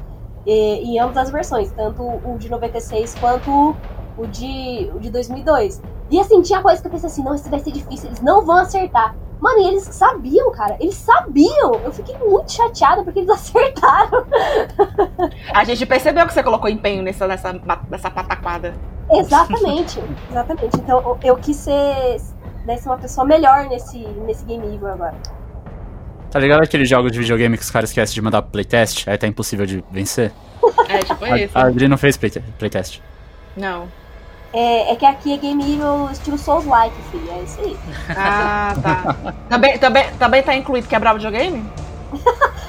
Em ambas as versões, tanto o de 96 quanto o de, o de 2002. E assim, tinha coisa que eu pensei assim: não, isso vai ser difícil, eles não vão acertar. Mano, e eles sabiam, cara. Eles sabiam. Eu fiquei muito chateada porque eles acertaram. A gente percebeu que você colocou empenho nessa, nessa, nessa pataquada. Exatamente, exatamente. Então eu- eu quis ser, né, ser uma pessoa melhor nesse, nesse game evil agora. Tá ligado aqueles jogos de videogame que os caras esquecem de mandar playtest? Aí tá impossível de vencer? É, tipo A, isso. a Adri não fez playte- playtest. Não. É, é que aqui é game evil estilo Souls-like, filho. É isso aí. Ah, tá. também, também, também tá incluído quebrar o videogame?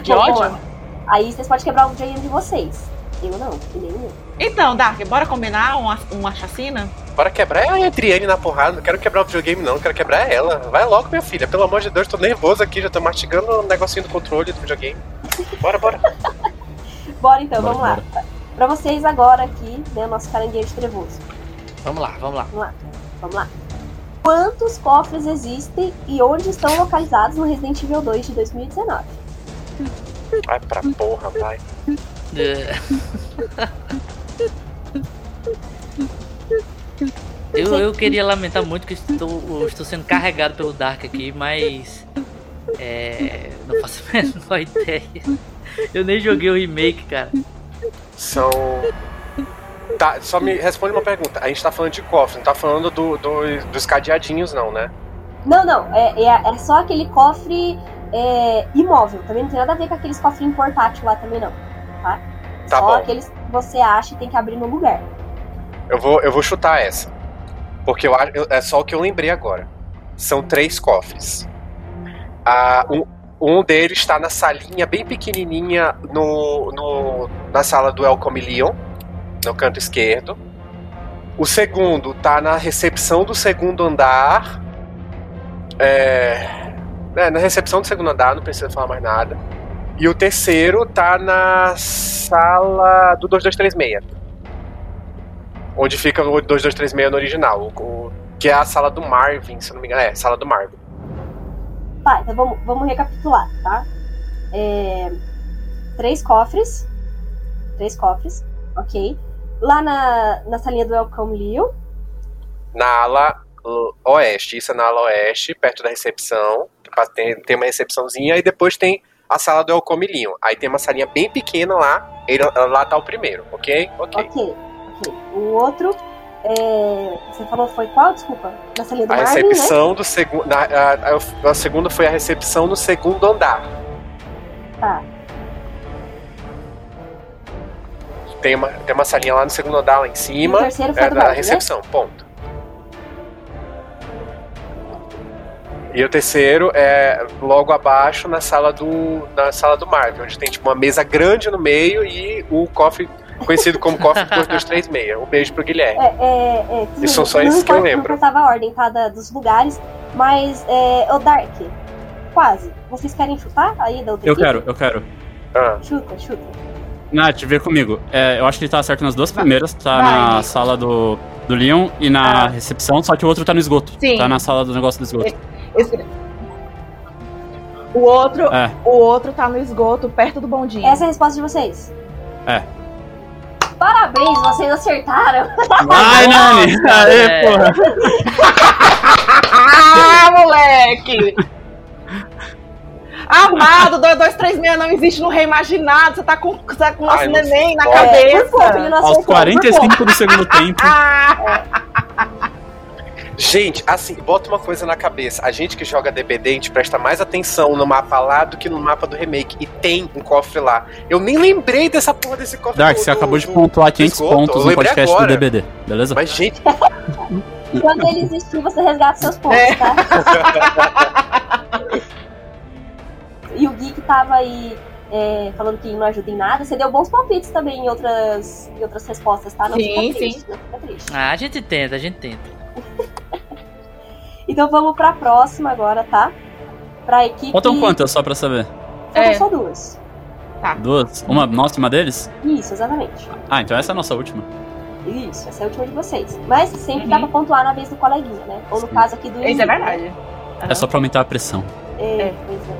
De Bom, ódio? bom, Aí vocês podem quebrar o videogame de vocês. Eu não, e nem o meu. Então, Dark, bora combinar uma, uma chacina? Bora quebrar a Adriane na porrada. Não quero quebrar o videogame, não. Quero quebrar ela. Vai logo, minha filha. Pelo amor de Deus, tô nervoso aqui. Já tô mastigando o negocinho do controle do videogame. Bora, bora. Bora então, Bora, vamos lá. Pra vocês agora aqui, né, o nosso caranguejo trevoso. Vamos lá, vamos lá. Vamos lá, vamos lá. Quantos cofres existem e onde estão localizados no Resident Evil 2 de 2019? Vai pra porra, vai. Eu, eu queria lamentar muito que estou, estou sendo carregado pelo Dark aqui, mas. É. Não faço a menor ideia. Eu nem joguei o remake, cara. São. Tá, só me responde uma pergunta. A gente tá falando de cofre, não tá falando do, do- dos cadeadinhos, não, né? Não, não, é, é, é só aquele cofre é, imóvel. Também não tem nada a ver com aqueles cofrinhos portátil lá também, não. Tá? Tá só bom. aqueles que você acha e tem que abrir no lugar. Eu vou, eu vou chutar essa. Porque eu, eu- é só o que eu lembrei agora. São três cofres. Ah, um, um deles está na salinha bem pequenininha no, no- na sala do El Comilion, no canto esquerdo. O segundo tá na recepção do segundo andar. É, é, na recepção do segundo andar, não precisa falar mais nada. E o terceiro tá na sala do 2236 onde fica o 2236 no original, o- que é a sala do Marvin, se não me engano. É, sala do Marvin. Tá, então vamos, vamos recapitular, tá? É, três cofres. Três cofres, ok. Lá na, na salinha do Welcome Leo. Na ala oeste, isso é na ala oeste, perto da recepção. Tem, tem uma recepçãozinha, e depois tem a sala do El Comilinho. Aí tem uma salinha bem pequena lá, ele, lá tá o primeiro, ok? Ok. Ok, ok. O outro, é, você falou foi qual? Desculpa. Na salinha do A Marvin, né? recepção do segundo. A, a, a segunda foi a recepção no segundo andar. Tá. Tem uma, tem uma salinha lá no segundo andar, lá em E o cima. terceiro foi É da Marvin, né? recepção, ponto. E o terceiro é logo abaixo na sala do na sala do Marvel, onde tem tipo uma mesa grande no meio e o cofre conhecido como cofre 2236. Um beijo pro Guilherme. É, é, é, são só Não esses que eu lembro. Não importava a ordem, tá? da- dos lugares. Mas, é, o Dark, quase. Vocês querem chutar aí da outra Eu equipe? quero, eu quero. Ah, Chuta, chuta. Nath, vê comigo. É, eu acho que ele tá certo nas duas primeiras. Tá Vai. na sala do, do Leon e na Ah. recepção, só que o outro tá no esgoto. Sim. Tá na sala do negócio do esgoto. Esse- O outro, É. o outro tá no esgoto, perto do bondinho. Essa é a resposta de vocês. É. Parabéns, vocês acertaram. Ai, Nani! Aê, É. porra! Ah, moleque! Amado, 2236 não existe no reimaginado. Você tá com, você tá com o nosso Ai, neném na pode. cabeça. Por não Aos acertou. por 45 do segundo tempo. Gente, assim, bota uma coisa na cabeça. A gente que joga DBD, a gente presta mais atenção no mapa lá do que no mapa do remake. E tem um cofre lá. Eu nem lembrei dessa porra desse cofre. Dark, do- você do- acabou de pontuar do 500 esgoto. pontos no podcast agora. do DBD, beleza? Mas, gente. Quando ele existir, você resgata seus pontos, É. tá? e o Gui que tava aí é, falando que não ajuda em nada, você deu bons palpites também em outras, em outras respostas, tá? Não Sim, fica triste, não fica triste. Ah, a gente tenta, a gente tenta. Então vamos pra próxima agora, tá? Pra equipe. Faltam quantas, só pra saber? Faltam É. só duas. Duas? Uma nossa e uma deles? Isso, exatamente. Ah, então essa é a nossa última. Isso, essa é a última de vocês. Mas sempre Uhum. dá pra pontuar na vez do coleguinha, né? Ou no Sim. caso aqui do Isso é inimigo, né? verdade. É só pra aumentar a pressão. É, É. pois é,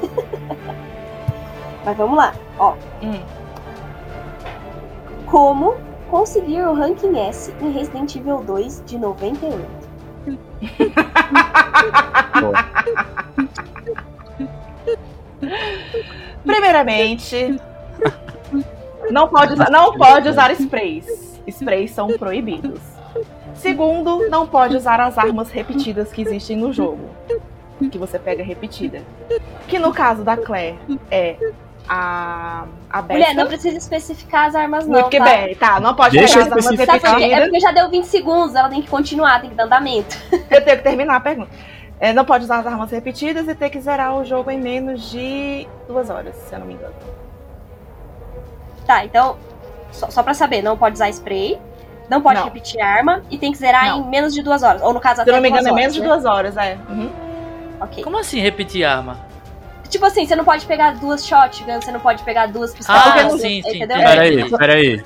pois é. Mas vamos lá, ó. Hum. Como conseguir o ranking S em Resident Evil 2 de 98? Primeiramente, não pode, usar, não pode usar sprays. Sprays são proibidos. Segundo, não pode usar as armas repetidas que existem no jogo. Que você pega repetida. Que no caso da Claire é a, a Besta. Mulher, não precisa especificar as armas, não. Muito tá? bem, tá, não pode Deixa pegar as eu armas especificar. Sabe por quê? É porque já deu 20 segundos, ela tem que continuar, tem que dar andamento. Eu tenho que terminar a pergunta. É, não pode usar as armas repetidas e ter que zerar o jogo em menos de duas horas, se eu não me engano. Tá, então, só, só pra saber, não pode usar spray, não pode Não. repetir arma e tem que zerar Não. em menos de duas horas. Ou no caso, Se até eu não me engano, duas é horas, menos de né? duas horas, é. Uhum. Ok. Como assim repetir arma? Tipo assim, você não pode pegar duas shotguns, você não pode pegar duas pistolas. Ah, sim, sim. entendeu? Peraí, peraí.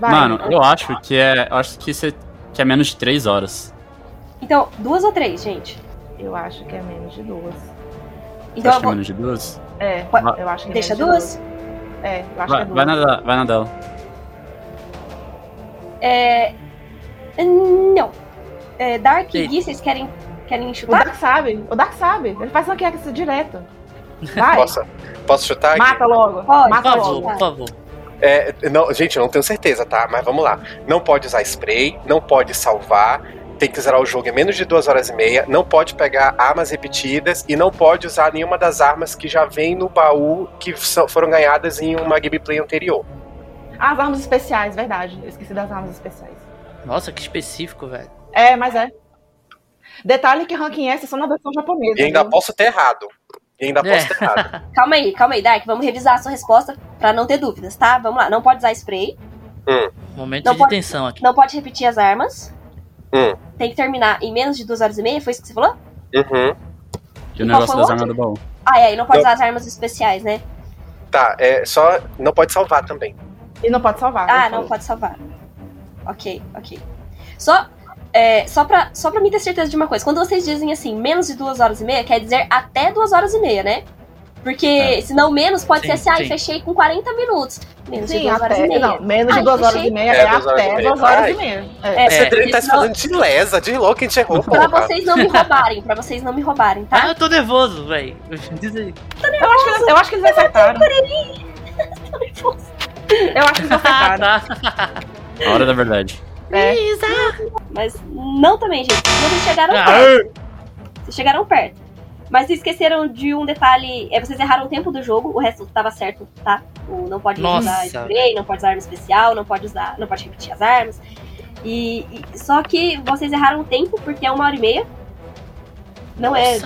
Vai. Mano, eu acho que é. Eu acho que, você, que é menos de 3 horas. Então, duas ou três, gente? Eu acho que é menos de duas. Então, acha eu que é menos de duas? É, eu acho que é deixa menos duas? de duas. É, eu acho Vai, que é duas. vai, na, da- vai na dela. É... Não. É, Dark e. Gui, vocês querem, querem O chutar? Dark sabe, o Dark sabe. Ele faz uma queca direto. Vai, Posso, posso chutar aqui? mata logo. Pode. Por Mata favor, logo. por favor. É, não, gente, eu não tenho certeza, tá? Mas vamos lá. Não pode usar spray, não pode salvar, tem que zerar o jogo em menos de duas horas e meia, não pode pegar armas repetidas e não pode usar nenhuma das armas que já vem no baú que são- foram ganhadas em uma gameplay anterior. Ah, As armas especiais, verdade. Eu esqueci das armas especiais. Nossa, que específico, velho. É, mas é. Detalhe que ranking S é só na versão japonesa. E ainda viu? posso ter errado. E ainda É. posso ter errado. Calma aí, calma aí, Dark. Vamos revisar a sua resposta pra não ter dúvidas, tá? Vamos lá. Não pode usar spray, Momento Não de pode- tensão aqui. não pode repetir as armas. Hum. Tem que terminar em menos de duas horas e meia, foi isso que você falou? Uhum. E o negócio das armas do baú. Ah, é, e não pode Não. usar as armas especiais, né? Tá, é só. Não pode salvar também. E não pode salvar. Ah, não falou. pode salvar. Ok, ok. Só, é, só, pra, só pra me ter certeza de uma coisa. Quando vocês dizem assim, menos de duas horas e meia, quer dizer até duas horas e meia, né? Porque É. senão menos pode Sim, ser assim, ah, sim. fechei com 40 minutos. Menos de Sim, duas horas até. e meia. Não, menos Ai, de duas horas fechei. e meia É, é, duas horas e até meia. duas horas Ai. e meia. É. É, tá porque senão- falando de lesa, de louco, a gente errou, Pra porra. vocês não me roubarem, pra vocês não me roubarem, Ah, tá? eu tô nervoso, velho. Diz aí. Eu, acho que eles, eu acho que eles acertaram. Eu acho que eles Ah, acertaram. tá. A hora da verdade. É. Mas não também, gente. Vocês chegaram Ah. perto. Vocês chegaram perto. Mas vocês esqueceram de um detalhe. É, vocês erraram o tempo do jogo, o resto tava certo, tá? O, não pode Nossa, usar spray, não pode usar arma especial, não pode usar. Não pode repetir as armas. E, e- só que vocês erraram o tempo porque é uma hora e meia. Não é.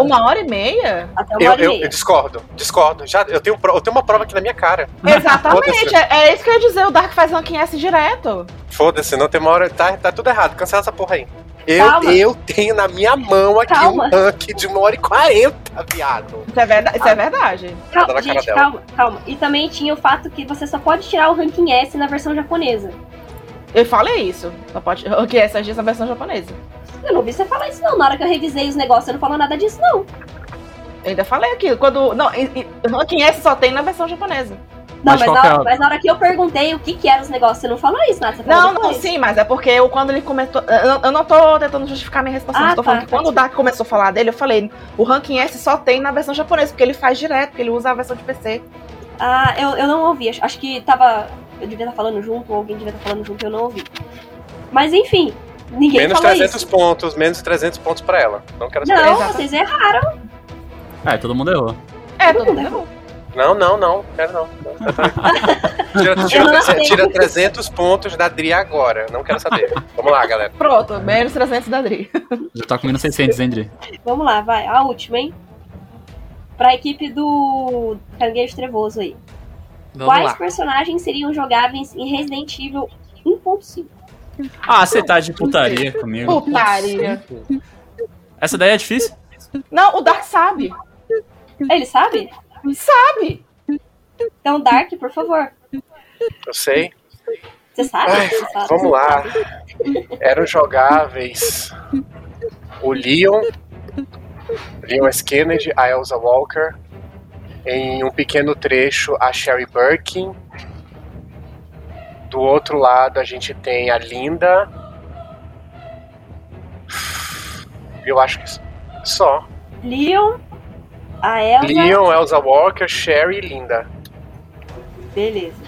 Uma hora e meia? até uma Eu, hora e eu, meia. eu discordo, discordo. Já, eu, tenho, eu tenho uma prova aqui na minha cara. Exatamente. É, é isso que eu ia dizer. O Dark faz ranking S direto. Foda-se, não tem uma hora. Tá, tá tudo errado. Cancela essa porra aí. Eu, Calma. eu tenho na minha mão aqui Calma. um rank de uma hora e quarenta, viado. Isso é verdade. Isso é verdade. Calma, Tá gente, calma, calma. E também tinha o fato que você só pode tirar o ranking S na versão japonesa. Eu falei isso. Só pode. O que é essa na versão japonesa? Eu não vi você falar isso, não. Na hora que eu revisei os negócios, você não falou nada disso, não. Eu ainda falei aquilo. Quando. Não, e- e- ranking S só tem na versão japonesa. Não, Mas mas, na, que é mas na hora que eu perguntei o que que eram os negócios, você não falou isso, nada. Você falou Não, não, depois. sim, mas é porque eu, quando ele comentou. Eu, não- eu não tô tentando justificar minha resposta. Ah, eu tô tá, falando que tá. quando o Dark começou a falar dele, eu falei: o ranking S só tem na versão japonesa, porque ele faz direto, porque ele usa a versão de PC. Ah, eu, eu não ouvi. Acho, acho que tava. Eu devia estar falando junto, ou alguém devia estar falando junto e eu não ouvi. Mas enfim, ninguém Menos falou 300 isso. pontos, menos 300 pontos pra ela. Não quero saber. Não, Exato. vocês erraram. É, todo mundo errou. É, Todo todo mundo mundo. Não, não, não. Quero não. Tira, tira, não treze- aceito. tira 300 pontos da Dri agora. Não quero saber. Vamos lá, galera. Pronto, menos 300 da Dri. Já tá com menos 600, hein, Dri? Vamos lá, vai. A última, hein? Pra equipe do Caranguejo Trevoso aí. Vamos Quais lá. personagens seriam jogáveis em Resident Evil 1.5? Ah, você tá de putaria comigo. Putaria. Essa daí é difícil? Não, o Dark sabe. Ele sabe? Sabe. Então, Dark, por favor. Eu sei. Você sabe? Ai, Você sabe? vamos lá. Eram jogáveis o Leon, Leon S. Kennedy, a Elsa Walker, em um pequeno trecho a Sherry Birkin. Do outro lado a gente tem a Linda. Eu acho que só. Leon, a Elsa. Leon, Elsa Walker, Sherry e Linda. Beleza.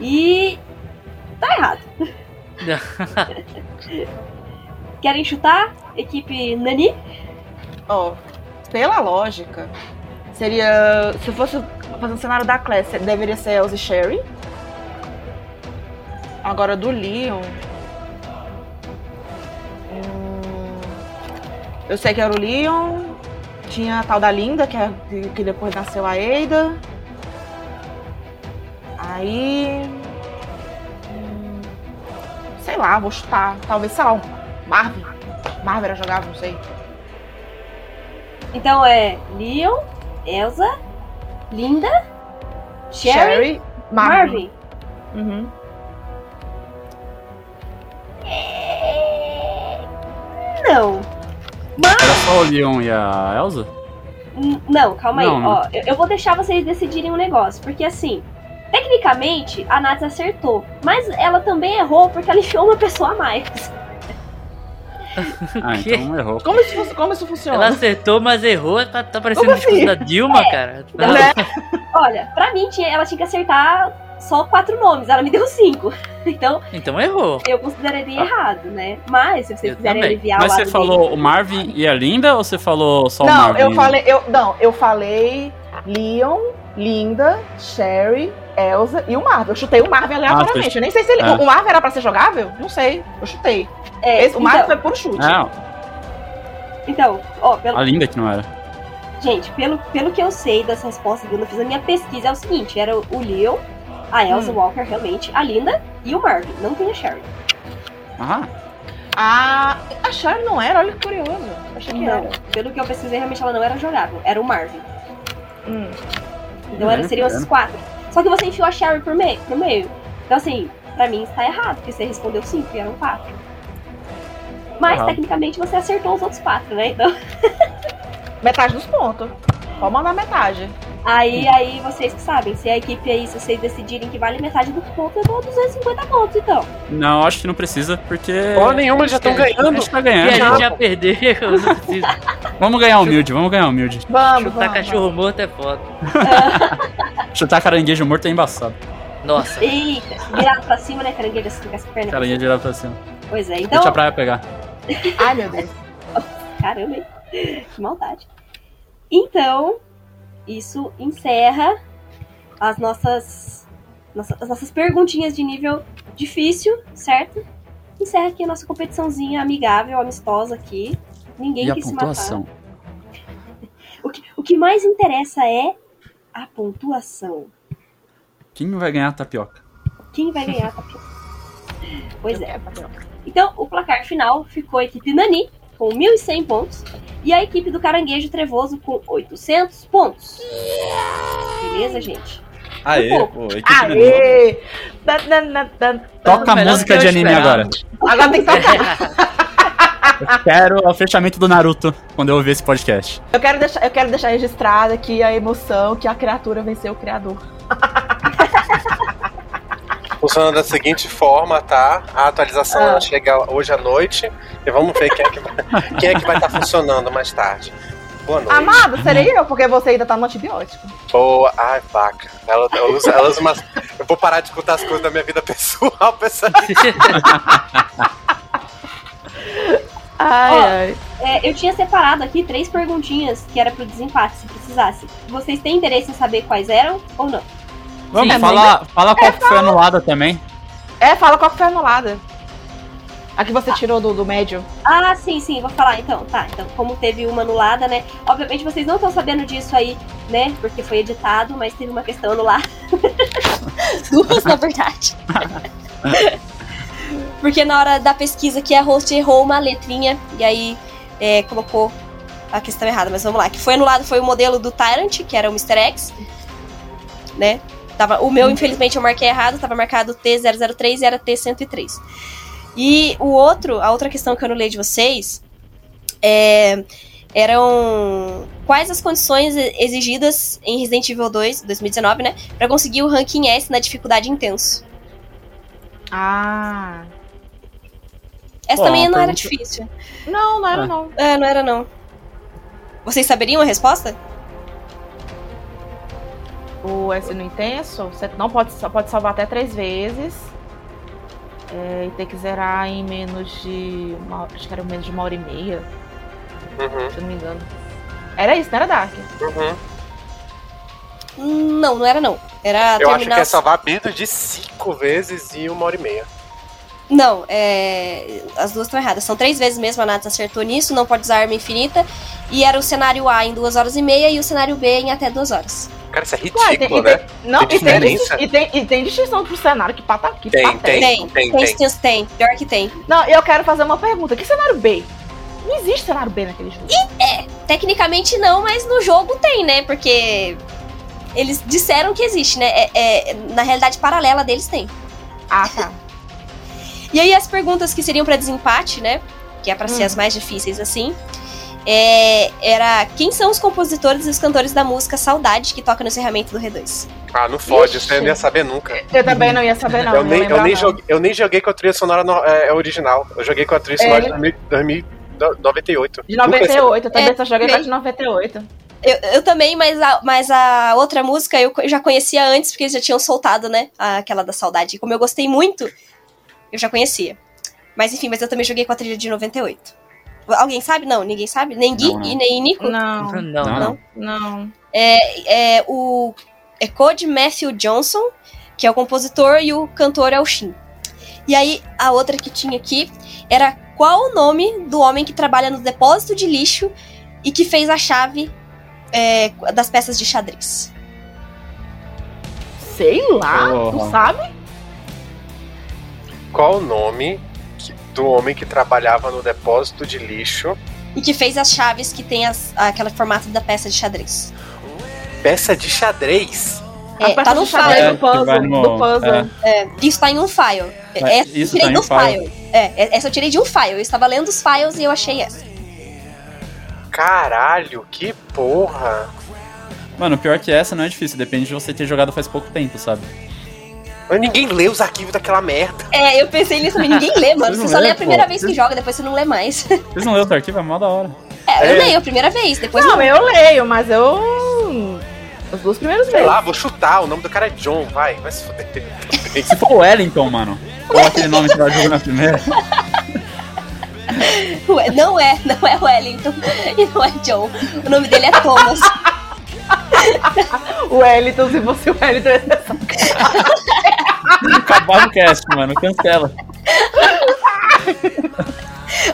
E. Tá errado. Querem chutar? Equipe Nani? Ó, pela lógica, seria. Se fosse fazer um cenário da Class, deveria ser Elsa e Sherry. Agora do Leon. hum, eu sei que era o Leon. Tinha a tal da Linda, que, é, que depois nasceu a Eida. Aí. hum, sei lá, vou chutar. Talvez, sei lá, um Marvin. Marvin era jogável, não sei. Então é Leon, Elsa, Linda, Sherry, Marvin. Marvin. Uhum. Não. Era só o Leon e a Elsa? N- Não, calma aí. Não, não. Ó, eu, eu vou deixar vocês decidirem um negócio. Porque assim, tecnicamente, a Nats acertou. Mas ela também errou porque ela enfiou uma pessoa a mais. Ah, quê? então errou. Como, isso, como isso funciona? Ela acertou, mas errou. Tá, tá parecendo o discurso assim? da Dilma, cara. Não. Né? Olha, pra mim, tinha, ela tinha que acertar só quatro nomes. Ela me deu cinco. Então, Então errou. eu consideraria errado, né? Mas, se vocês Eu quiserem também. aliviar Mas o você falou dele- o Marvin e a Linda ou você falou só o Não, Marvin? eu falei, eu não, eu falei Leon, Linda, Sherry, Elsa e o Marvel. Eu chutei o Marvel aleatoriamente. você- Eu nem sei se ele, É. o Marvel era pra ser jogável. Não sei. Eu chutei. É, Esse- o Marvel então, foi por chute. Não, então, ó, pelo, a Linda que não era. Gente, pelo, pelo que eu sei das respostas que eu fiz a minha pesquisa, é o seguinte: era o Leon, a Elsa Hum. Walker, realmente, a Linda e o Marvin. Não tem a Sherry. Ah, Ah, a Sherry não era? Olha que curioso. Achei que Não. era. Pelo que eu pesquisei, realmente ela não era jogável. Era o Marvin. Hum. Então era, seriam esses quatro. Só que você enfiou a Sherry por meio, no meio. Então, assim, pra mim está errado, porque você respondeu cinco e eram quatro. Mas, Errado. tecnicamente, você acertou os outros quatro, né? Então, Metade dos pontos. Pode mandar metade. aí, aí vocês que sabem. Se a equipe aí, se vocês decidirem que vale metade do ponto, eu dou 250 pontos, então. não, acho que não precisa, porque. Porra nenhuma, já estão A ganhando. gente tá E a ganhando. gente já perdeu. Não precisa. Vamos ganhar humilde, vamos ganhar humilde. Vamos, Chutar vamos. cachorro morto é foda. Chutar caranguejo morto é embaçado. Nossa. Eita, virado pra cima, né? Caranguejo assim com as pernas. Caranguejo virar pra cima. Pois é, então. Deixa a praia pegar. Ai, meu Deus. Caramba, hein? Que maldade. Então, isso encerra as nossas, nossa- as nossas perguntinhas de nível difícil, certo? Encerra aqui a nossa competiçãozinha amigável, amistosa aqui. Ninguém E a quis se pontuação? matar. O que, o que mais interessa é a pontuação. Quem vai ganhar a tapioca? Quem vai ganhar a tapioca? Pois é. Então, o placar final ficou a equipe Nani com 1.100 pontos e a equipe do Caranguejo Trevoso com 800 pontos. Beleza, gente? Aê, Um pô, equipe Nani. Aê! Toca a música de anime agora. Agora tem que tocar. Quero o fechamento do Naruto quando eu ouvir esse podcast. Eu quero deixar, eu quero deixar registrada aqui a emoção que a criatura venceu o criador. Funciona da seguinte forma, tá? A atualização Ah. ela chega hoje à noite e vamos ver quem é que vai, quem é que vai estar funcionando mais tarde. Boa noite. Amado, serei eu, porque você ainda tá no antibiótico. Boa. Ai, vaca. Ela, ela usa, ela usa umas. Eu vou parar de escutar as coisas da minha vida pessoal pra essa. Ai, Ó, ai. É, eu tinha separado aqui três perguntinhas que era pro desempate, se precisasse. Vocês têm interesse em saber quais eram ou não? Vamos, Sim, fala, fala qual que foi anulada também. É, fala qual que foi anulada. A que você tirou do, do médio. Ah, sim, sim, vou falar então. Tá, então, como teve uma anulada, né? Obviamente vocês não estão sabendo disso aí, né? Porque foi editado, mas teve uma questão anulada. Duas, na verdade. Porque na hora da pesquisa que a host errou uma letrinha e aí é, colocou a questão errada. Mas vamos lá. Que foi anulado foi o modelo do Tyrant, que era o Mr. X, né? Tava, o meu, infelizmente, eu marquei errado, tava marcado T003 e era T103. E o outro, a outra questão que eu leio de vocês é, eram quais as condições exigidas em Resident Evil 2, 2019, né, para conseguir o ranking S na dificuldade intenso. Ah. Essa também não era difícil. Não, não era Ah. não. É, não era não. Vocês saberiam a resposta? O S no intenso, você não pode, só pode salvar até três vezes. É, e ter que zerar em menos de. Uma, acho que era menos de uma hora e meia, Uhum, se eu não me engano. Era isso, não era Dark. uhum. Não, não era não. Era Eu acho que é salvar menos de cinco vezes e uma hora e meia. Não, é... as duas estão erradas. São três vezes mesmo, a Nats acertou nisso, não pode usar arma infinita. E era o cenário A em duas horas e meia e o cenário B em até duas horas. Cara, isso é Ué, tem, ridículo, e né? não, Tem e tem, diferença? e, tem, e tem distinção pro cenário que, pata, que Tem, patético. tem. Tem, tem, tem, tem. tem, tem. Pior que tem. Não, eu quero fazer uma pergunta. Que cenário B? Não existe cenário B naquele jogo. Tecnicamente não, mas no jogo tem, né? Porque eles disseram que existe, né? É, é- na realidade paralela deles tem. Ah, tá. E aí as perguntas que seriam pra desempate, né? Que é pra ser Hum. as mais difíceis assim. é, era quem são os compositores e os cantores da música Saudade que toca no encerramento do R2? Ah, não fode, isso aí eu não ia saber nunca. Eu também não ia saber, não. eu, nem, eu, nem joguei, eu nem joguei com a trilha sonora no- é, original. Eu joguei com a trilha sonora É. de 2000 2098. De 98, eu também É, só joguei com a de 98. Eu, eu também, mas a, mas a outra música eu já conhecia antes, porque eles já tinham soltado, né? Aquela da Saudade. Como eu gostei muito, eu já conhecia. Mas enfim, mas eu também joguei com a trilha de 98. Alguém sabe? Não, ninguém sabe? Nem Gui Não, não. e nem Nico? Não, Não, Não, não. não. É o é Code Matthew Johnson, que é o compositor, e o cantor é o Shin. E aí, a outra que tinha aqui era qual o nome do homem que trabalha no depósito de lixo e que fez a chave é, das peças de xadrez. Sei lá, Porra. tu sabe? Qual o nome do homem que trabalhava no depósito de lixo? E que fez as chaves que tem as, aquele formato da peça de xadrez. Peça de xadrez. É, A tá peça no de xadrez file. É, do puzzle. no- do puzzle. é. É, isso tá em um file. Mas Essa isso eu tirei tá do um file? file. É, essa eu tirei de um file. Eu estava lendo os files e eu achei essa. Caralho, que porra. Mano, pior que essa não é difícil, depende de você ter jogado faz pouco tempo, sabe? Mas ninguém lê os arquivos daquela merda. É, eu pensei nisso, mas ninguém lê, mano. Você só lê lê, a primeira pô? vez que joga, depois você não lê mais. Vocês não leu o arquivo? É mó da hora. É, eu É. leio a primeira vez, depois Não, não. eu leio, mas eu. Os dois primeiros Sei vezes. lá, vou chutar. O nome do cara é John, vai. Vai se fuder. Se for o Wellington, mano, ou aquele nome que ela jogou na primeira, Ué, Não é, não é Wellington e não é John. O nome dele é Thomas. O Wellington, se fosse o Wellington, acabava o cast, mano, cancela.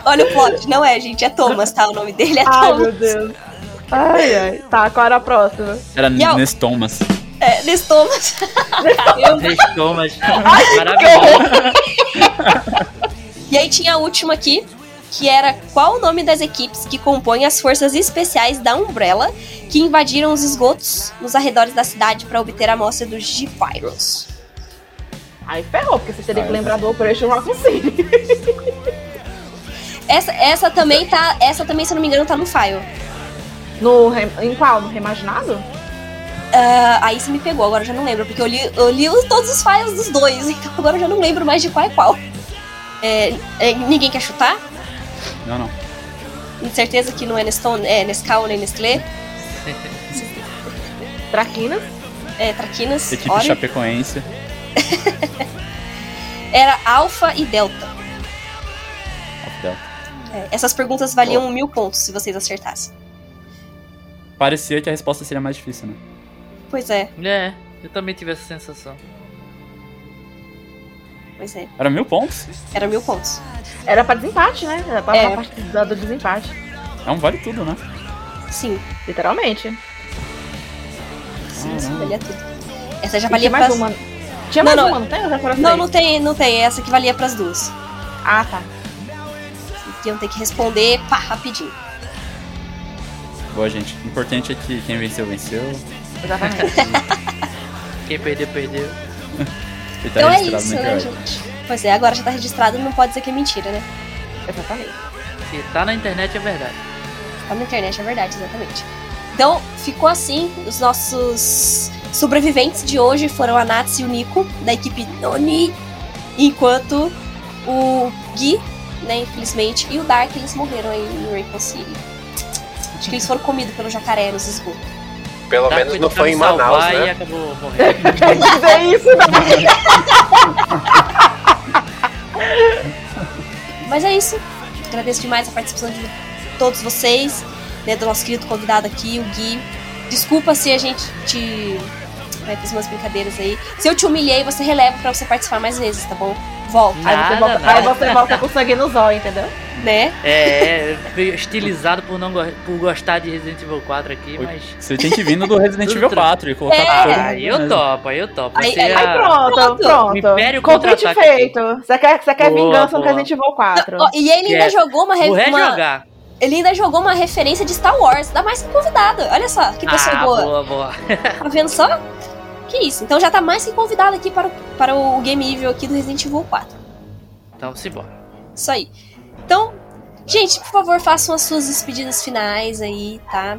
Olha o plot, não é, gente, é Thomas, tá? O nome dele é Ai, Thomas. meu Deus. Ai, ai. Tá, qual era a próxima? Era E a- Ness Thomas. É, desse Thomas. Eu- Restou, mas maravilhoso. E aí tinha a última aqui, que era qual o nome das equipes que compõem as forças especiais da Umbrella que invadiram os esgotos nos arredores da cidade para obter a amostra do G-Virus. Aí ferrou, porque você teria Ah, que lembrar do Operation Raccoon City. Essa, essa também tá. Essa também, se eu não me engano, tá no file. No, em qual? No Reimaginado? Ah, aí você me pegou, agora eu já não lembro, porque eu li, eu li os- todos os files dos dois, então agora eu já não lembro mais de qual é qual. É, é, ninguém quer chutar? Não, não. Com certeza que não é Neston, é Nescau nem Nestlé. Traquinas? É Traquinas, Equipe Ori. Chapecoense. Era Alpha e Delta. Delta. É, essas perguntas valiam mil pontos se vocês acertassem. Parecia que a resposta seria mais difícil, né? Pois é, É, eu também tive essa sensação. pois é. Era mil pontos? Era mil pontos. Era pra desempate, né? Era pra, É. pra parte do, do desempate. É um vale tudo, né? Sim, Literalmente. sim, sim, valia tudo. Essa já valia mais pras... uma. Tinha Não, mais não, uma, não tem? Não, não tem, não tem. Essa que valia pras duas. Ah, tá. Que iam ter que responder, pá, rapidinho. Boa, gente. O importante é que quem venceu, venceu. Exatamente. Quem perdeu, perdeu. Tá Então é isso, né, internet. gente? Pois é, agora já tá registrado, não pode dizer que é mentira, né? Exatamente. Se tá na internet é verdade. Tá na internet, é verdade, exatamente. Então, ficou assim. Os nossos sobreviventes de hoje foram a Nats e o Nico, da equipe Noni. Enquanto o Gui, né, infelizmente, e o Dark, eles morreram aí em Raycon City. Acho que eles foram comidos pelo jacaré nos esgotos. Pelo Tá, menos não foi em Manaus, E né? acabou morrendo. Quer dizer isso, não? Mas é isso. Agradeço demais a participação de todos vocês, né, do nosso querido convidado aqui, o Gui. Desculpa se a gente te. Né, fiz umas brincadeiras aí. Se eu te humilhei, você releva pra você participar mais vezes, tá bom? Volta, Aí você, Nada, volta, nada. aí você volta com sangue no zóio, entendeu? né? É, veio estilizado por não go- por gostar de Resident Evil 4 aqui, mas. Você tem que vir no do Resident Evil tranquilo. 4 e colocar É. Aí eu mesmo. topo, aí eu topo. Vai Aí- aí Aí a- pronto, Pronto. pronto. O Império Convite feito. Você quer, você quer Boa, vingança no boa. Resident Evil 4? Ó, E ele ainda jogou uma, Vou uma- rejogar. Ele ainda jogou uma referência de Star Wars. Dá mais que convidado. Olha só, que pessoa Ah, boa. boa, boa. Tá vendo só? Que isso. Então já tá mais que convidado aqui para o, para o Game Evil aqui do Resident Evil 4. Então, simbora. Isso aí. Então, gente, por favor, façam as suas despedidas finais aí, tá?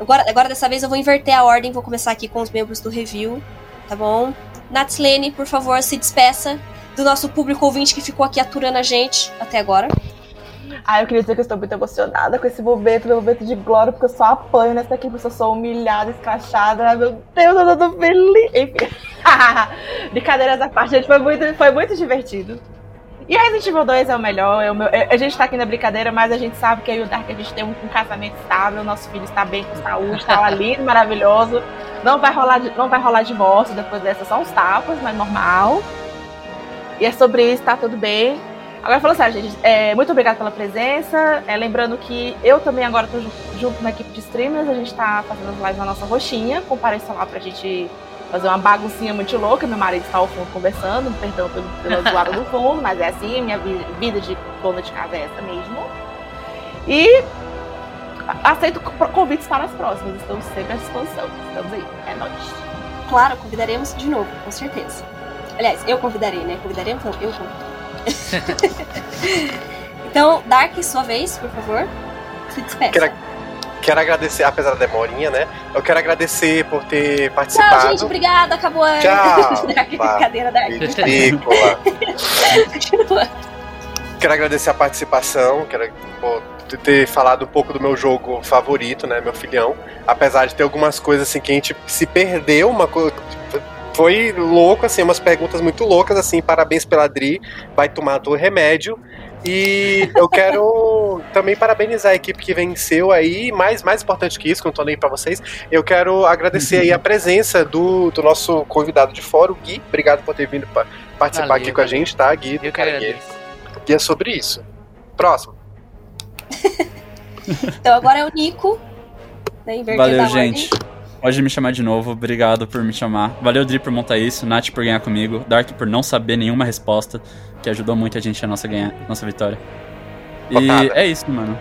Agora, agora dessa vez eu vou inverter a ordem, vou começar aqui com os membros do review, tá bom? Natslene, por favor, se despeça do nosso público ouvinte que ficou aqui aturando a gente até agora. Ah, eu queria dizer que eu estou muito emocionada com esse momento, meu momento de glória, porque eu só apanho nessa equipe, eu sou humilhada, escrachada. Ai, Meu Deus, eu tô feliz. Enfim. Brincadeiras à parte, gente, foi muito, foi muito divertido. E Resident Evil 2 é o melhor. é o meu- é- a gente tá aqui na brincadeira, mas a gente sabe que eu o Dark a gente tem um, um casamento estável, nosso filho está bem com saúde, tá lá lindo, maravilhoso. Não vai rolar, não vai rolar divórcio depois dessa, só uns tapas, mas normal. E é sobre isso, tá tudo bem. Agora falando sério, gente, é, muito obrigada pela presença. É, lembrando que eu também agora ju- junto na equipe de streamers, a gente tá fazendo as lives na nossa roxinha. Compareça lá pra gente fazer uma baguncinha muito louca. Meu marido está ao fundo conversando, perdão pelo, pela zoada do fundo, mas é assim, minha vi- vida de dona de casa é essa mesmo. E a- aceito co- convites para as próximas, estamos sempre à disposição. Estamos aí, é nóis. Claro, convidaremos de novo, com certeza. Aliás, eu convidarei, né? Convidaremos? Não, eu convido. então, Dark, sua vez, por favor. Se despeça. Quero, quero agradecer, apesar da demorinha, né? Eu quero agradecer por ter Tchau, participado. gente. Obrigada. Acabou a Tchau. Dark, brincadeira, Dark. Ridícula. Continua. Quero agradecer a participação, quero pô, ter falado um pouco do meu jogo favorito, né, meu filhão. Apesar de ter algumas coisas assim que a gente se perdeu, uma coisa foi louco assim, umas perguntas muito loucas assim. Parabéns pela Dri, vai tomar do remédio. E eu quero também parabenizar a equipe que venceu aí, mais mais importante que isso, que eu não tô nem pra vocês, eu quero agradecer aí a presença do, do nosso convidado de fora, o Gui. Obrigado por ter vindo pa- participar Valeu, aqui com a gente, tá, Gui? Eu que Caranguejo. agradeço. E é sobre isso. Próximo. Então, agora é o Nico. Né, Valeu, a ordem. Pode me chamar de novo, obrigado por me chamar. Valeu, Dri, por montar isso, Nath por ganhar comigo, Dark por não saber nenhuma resposta, que ajudou muito a gente a nossa, ganhar, nossa vitória. E é isso, mano.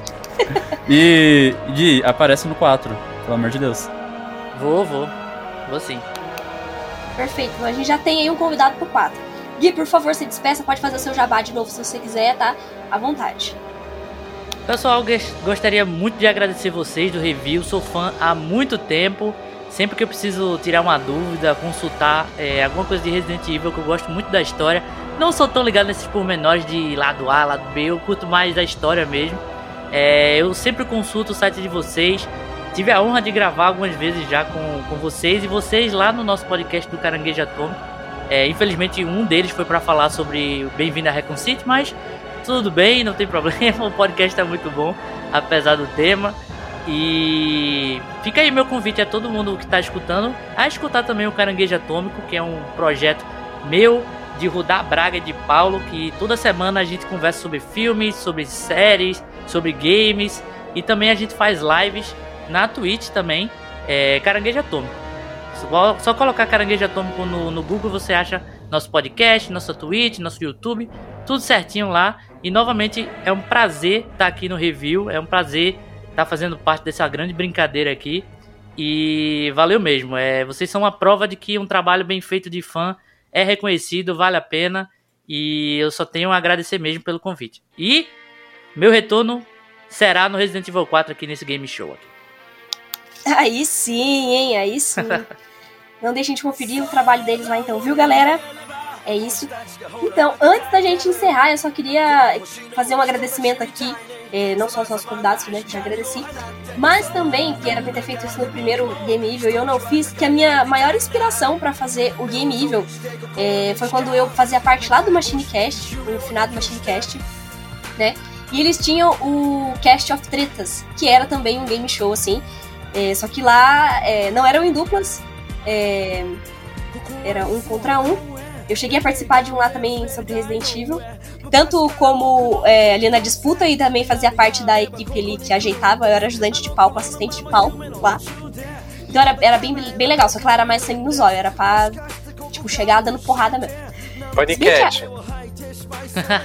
e, Gui, aparece no 4, pelo amor de Deus. Vou, vou. Vou sim. Perfeito. A gente já tem aí um convidado pro 4. Gui, por favor, se despeça. Pode fazer o seu jabá de novo se você quiser, tá? À vontade. Pessoal, gostaria muito de agradecer vocês do review. Sou fã há muito tempo. Sempre que eu preciso tirar uma dúvida, consultar é, alguma coisa de Resident Evil, que eu gosto muito da história. Não sou tão ligado nesses pormenores de lado A, lado B. Eu curto mais da história mesmo. É, eu sempre consulto o site de vocês. Tive a honra de gravar algumas vezes já com, com vocês e vocês lá no nosso podcast do Caranguejo Atômico. É, infelizmente, um deles foi para falar sobre Bem-vindo a Recon City, mas tudo bem, não tem problema. O podcast tá muito bom, apesar do tema. E fica aí meu convite a todo mundo que está escutando a escutar também o Caranguejo Atômico, que é um projeto meu de Rudá Braga e de Paulo, que toda semana a gente conversa sobre filmes, sobre séries, sobre games e também a gente faz lives na Twitch também, é, Caranguejo Atômico. Só, só colocar Caranguejo Atômico no, no Google você acha nosso podcast, nossa Twitch, nosso YouTube, tudo certinho lá. E novamente é um prazer estar aqui no review, é um prazer estar fazendo parte dessa grande brincadeira aqui. E valeu mesmo. É, vocês são uma prova de que um trabalho bem feito de fã é reconhecido, vale a pena. E eu só tenho a agradecer mesmo pelo convite. E meu retorno será no Resident Evil 4 aqui nesse game show. Aqui. Aí sim, hein? Aí sim. Não deixem de conferir o trabalho deles lá então, viu, galera? É isso. Então, antes da gente encerrar, eu só queria fazer um agradecimento aqui, eh, não só aos nossos convidados, né, que já agradeci, mas também, que era pra ter feito isso no primeiro Game Evil e eu não fiz, que a minha maior inspiração para fazer o Game Evil eh, foi quando eu fazia parte lá do Machine Cast, o finado Machine Cast, né? E eles tinham o Cast of Tretas, que era também um game show, assim. eh, só que lá não eram em duplas, era um contra um. Eu cheguei a participar de um lá também sobre Resident Evil. Tanto como é, ali na disputa e também fazia parte da equipe ali que ajeitava. Eu era ajudante de palco, assistente de palco lá. Então era, era bem, bem legal, só que lá era mais sangue nos olhos. Era pra, tipo, chegar dando porrada mesmo. Panicat.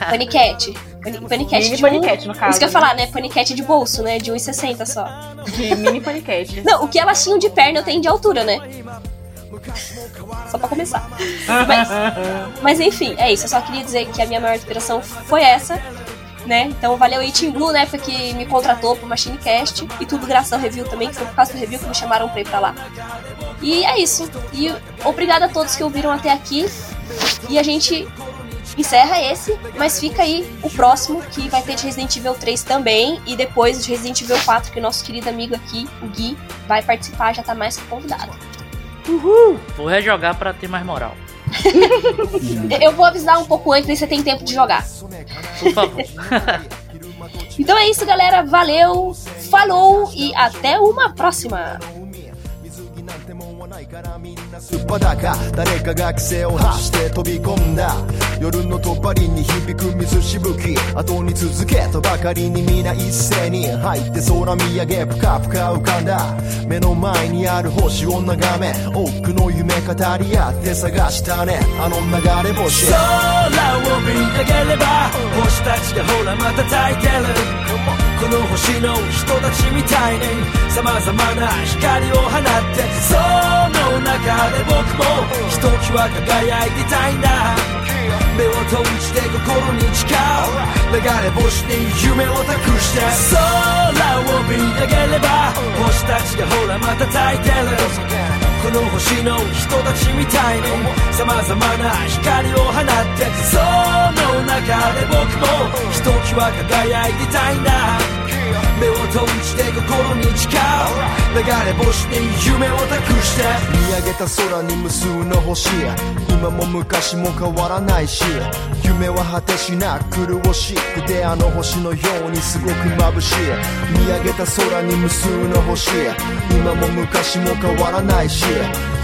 Panicat. Pani- Panicat Mini de um- paniquete, no caso. Isso que eu ia falar, né? Panicat de bolso, né? De 1,60 só. De mini paniquete. Não, o que elas tinham de perna eu tenho de altura, né? Só pra começar. Mas, mas enfim, é isso. Eu só queria dizer que a minha maior inspiração foi essa. Né? Então valeu Team Blue, né? Porque me contratou pro Machine Cast e tudo graças ao review também, que foi por causa do review que me chamaram pra ir pra lá. E é isso. E obrigada a todos que ouviram até aqui. E a gente encerra esse, mas fica aí o próximo, que vai ter de Resident Evil 3 também, e depois de Resident Evil 4, que o nosso querido amigo aqui, o Gui, vai participar, já tá mais que convidado. Vou rejogar pra ter mais moral. Eu vou avisar um pouco antes, aí você tem tempo de jogar. Por favor. Então é isso, galera. Valeu, falou e até uma próxima. すっぱだか誰かが規制を発して飛び込んだ。夜のとばりに響く水しぶき。後に続けとばかりに皆一斉に入って空見上げぷかぷか浮かんだ。目の前にある星を眺め。多くの夢語り合って探したね。あの流れ星。空を見上げれば星たちがほらまた焚いてる。この星の人たちみたいに様々な光を放ってその中で僕もひときわ輝いてたいんだ目を閉じて心に誓う。流れ星に夢を託して空を見上げれば星たちがほらまた焚いてる。この星の人たちみたいに様々な光を放ってその中で僕もひときわ輝いてたいんだ。目を閉じて心に誓う。流れ星に夢を託して見上げた空に無数の星今も昔も変わらないし夢は果てしなく潤しくてあの星のようにすごく眩しい。見上げた空に無数の星。今も昔も変わらないし。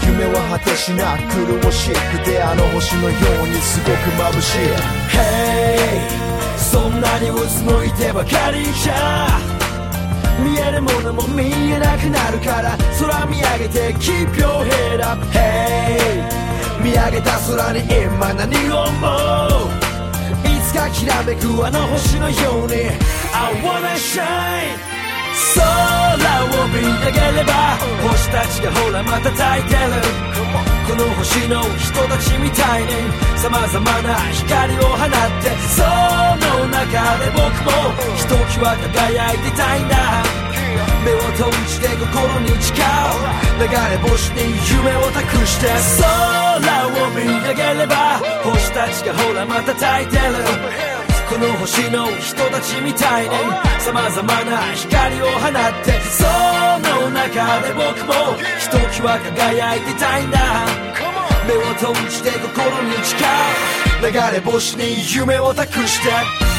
夢は果てしなく潤しくてあの星のようにすごく眩しい。Hey そんなにうつむいてばかりじゃ。見えるものも見えなくなるから空見上げて Keep your head up Hey 見上げた空に今何を思ういつかきらめくあの星のように。I wanna shine 空を見上げれば星たちがほらまた焚いてる。この星の人たちみたいに様々な光を放ってその中で僕もひときわ輝いていたいんだ目を閉じて心に誓う流れ星に夢を託して空を見上げれば星たちがほらまた焚いてる。この星の人たちみたいに様々な光を放ってその中で僕もひときわ輝いてたいんだ。目を閉じて心に誓う。流れ星に夢を託して。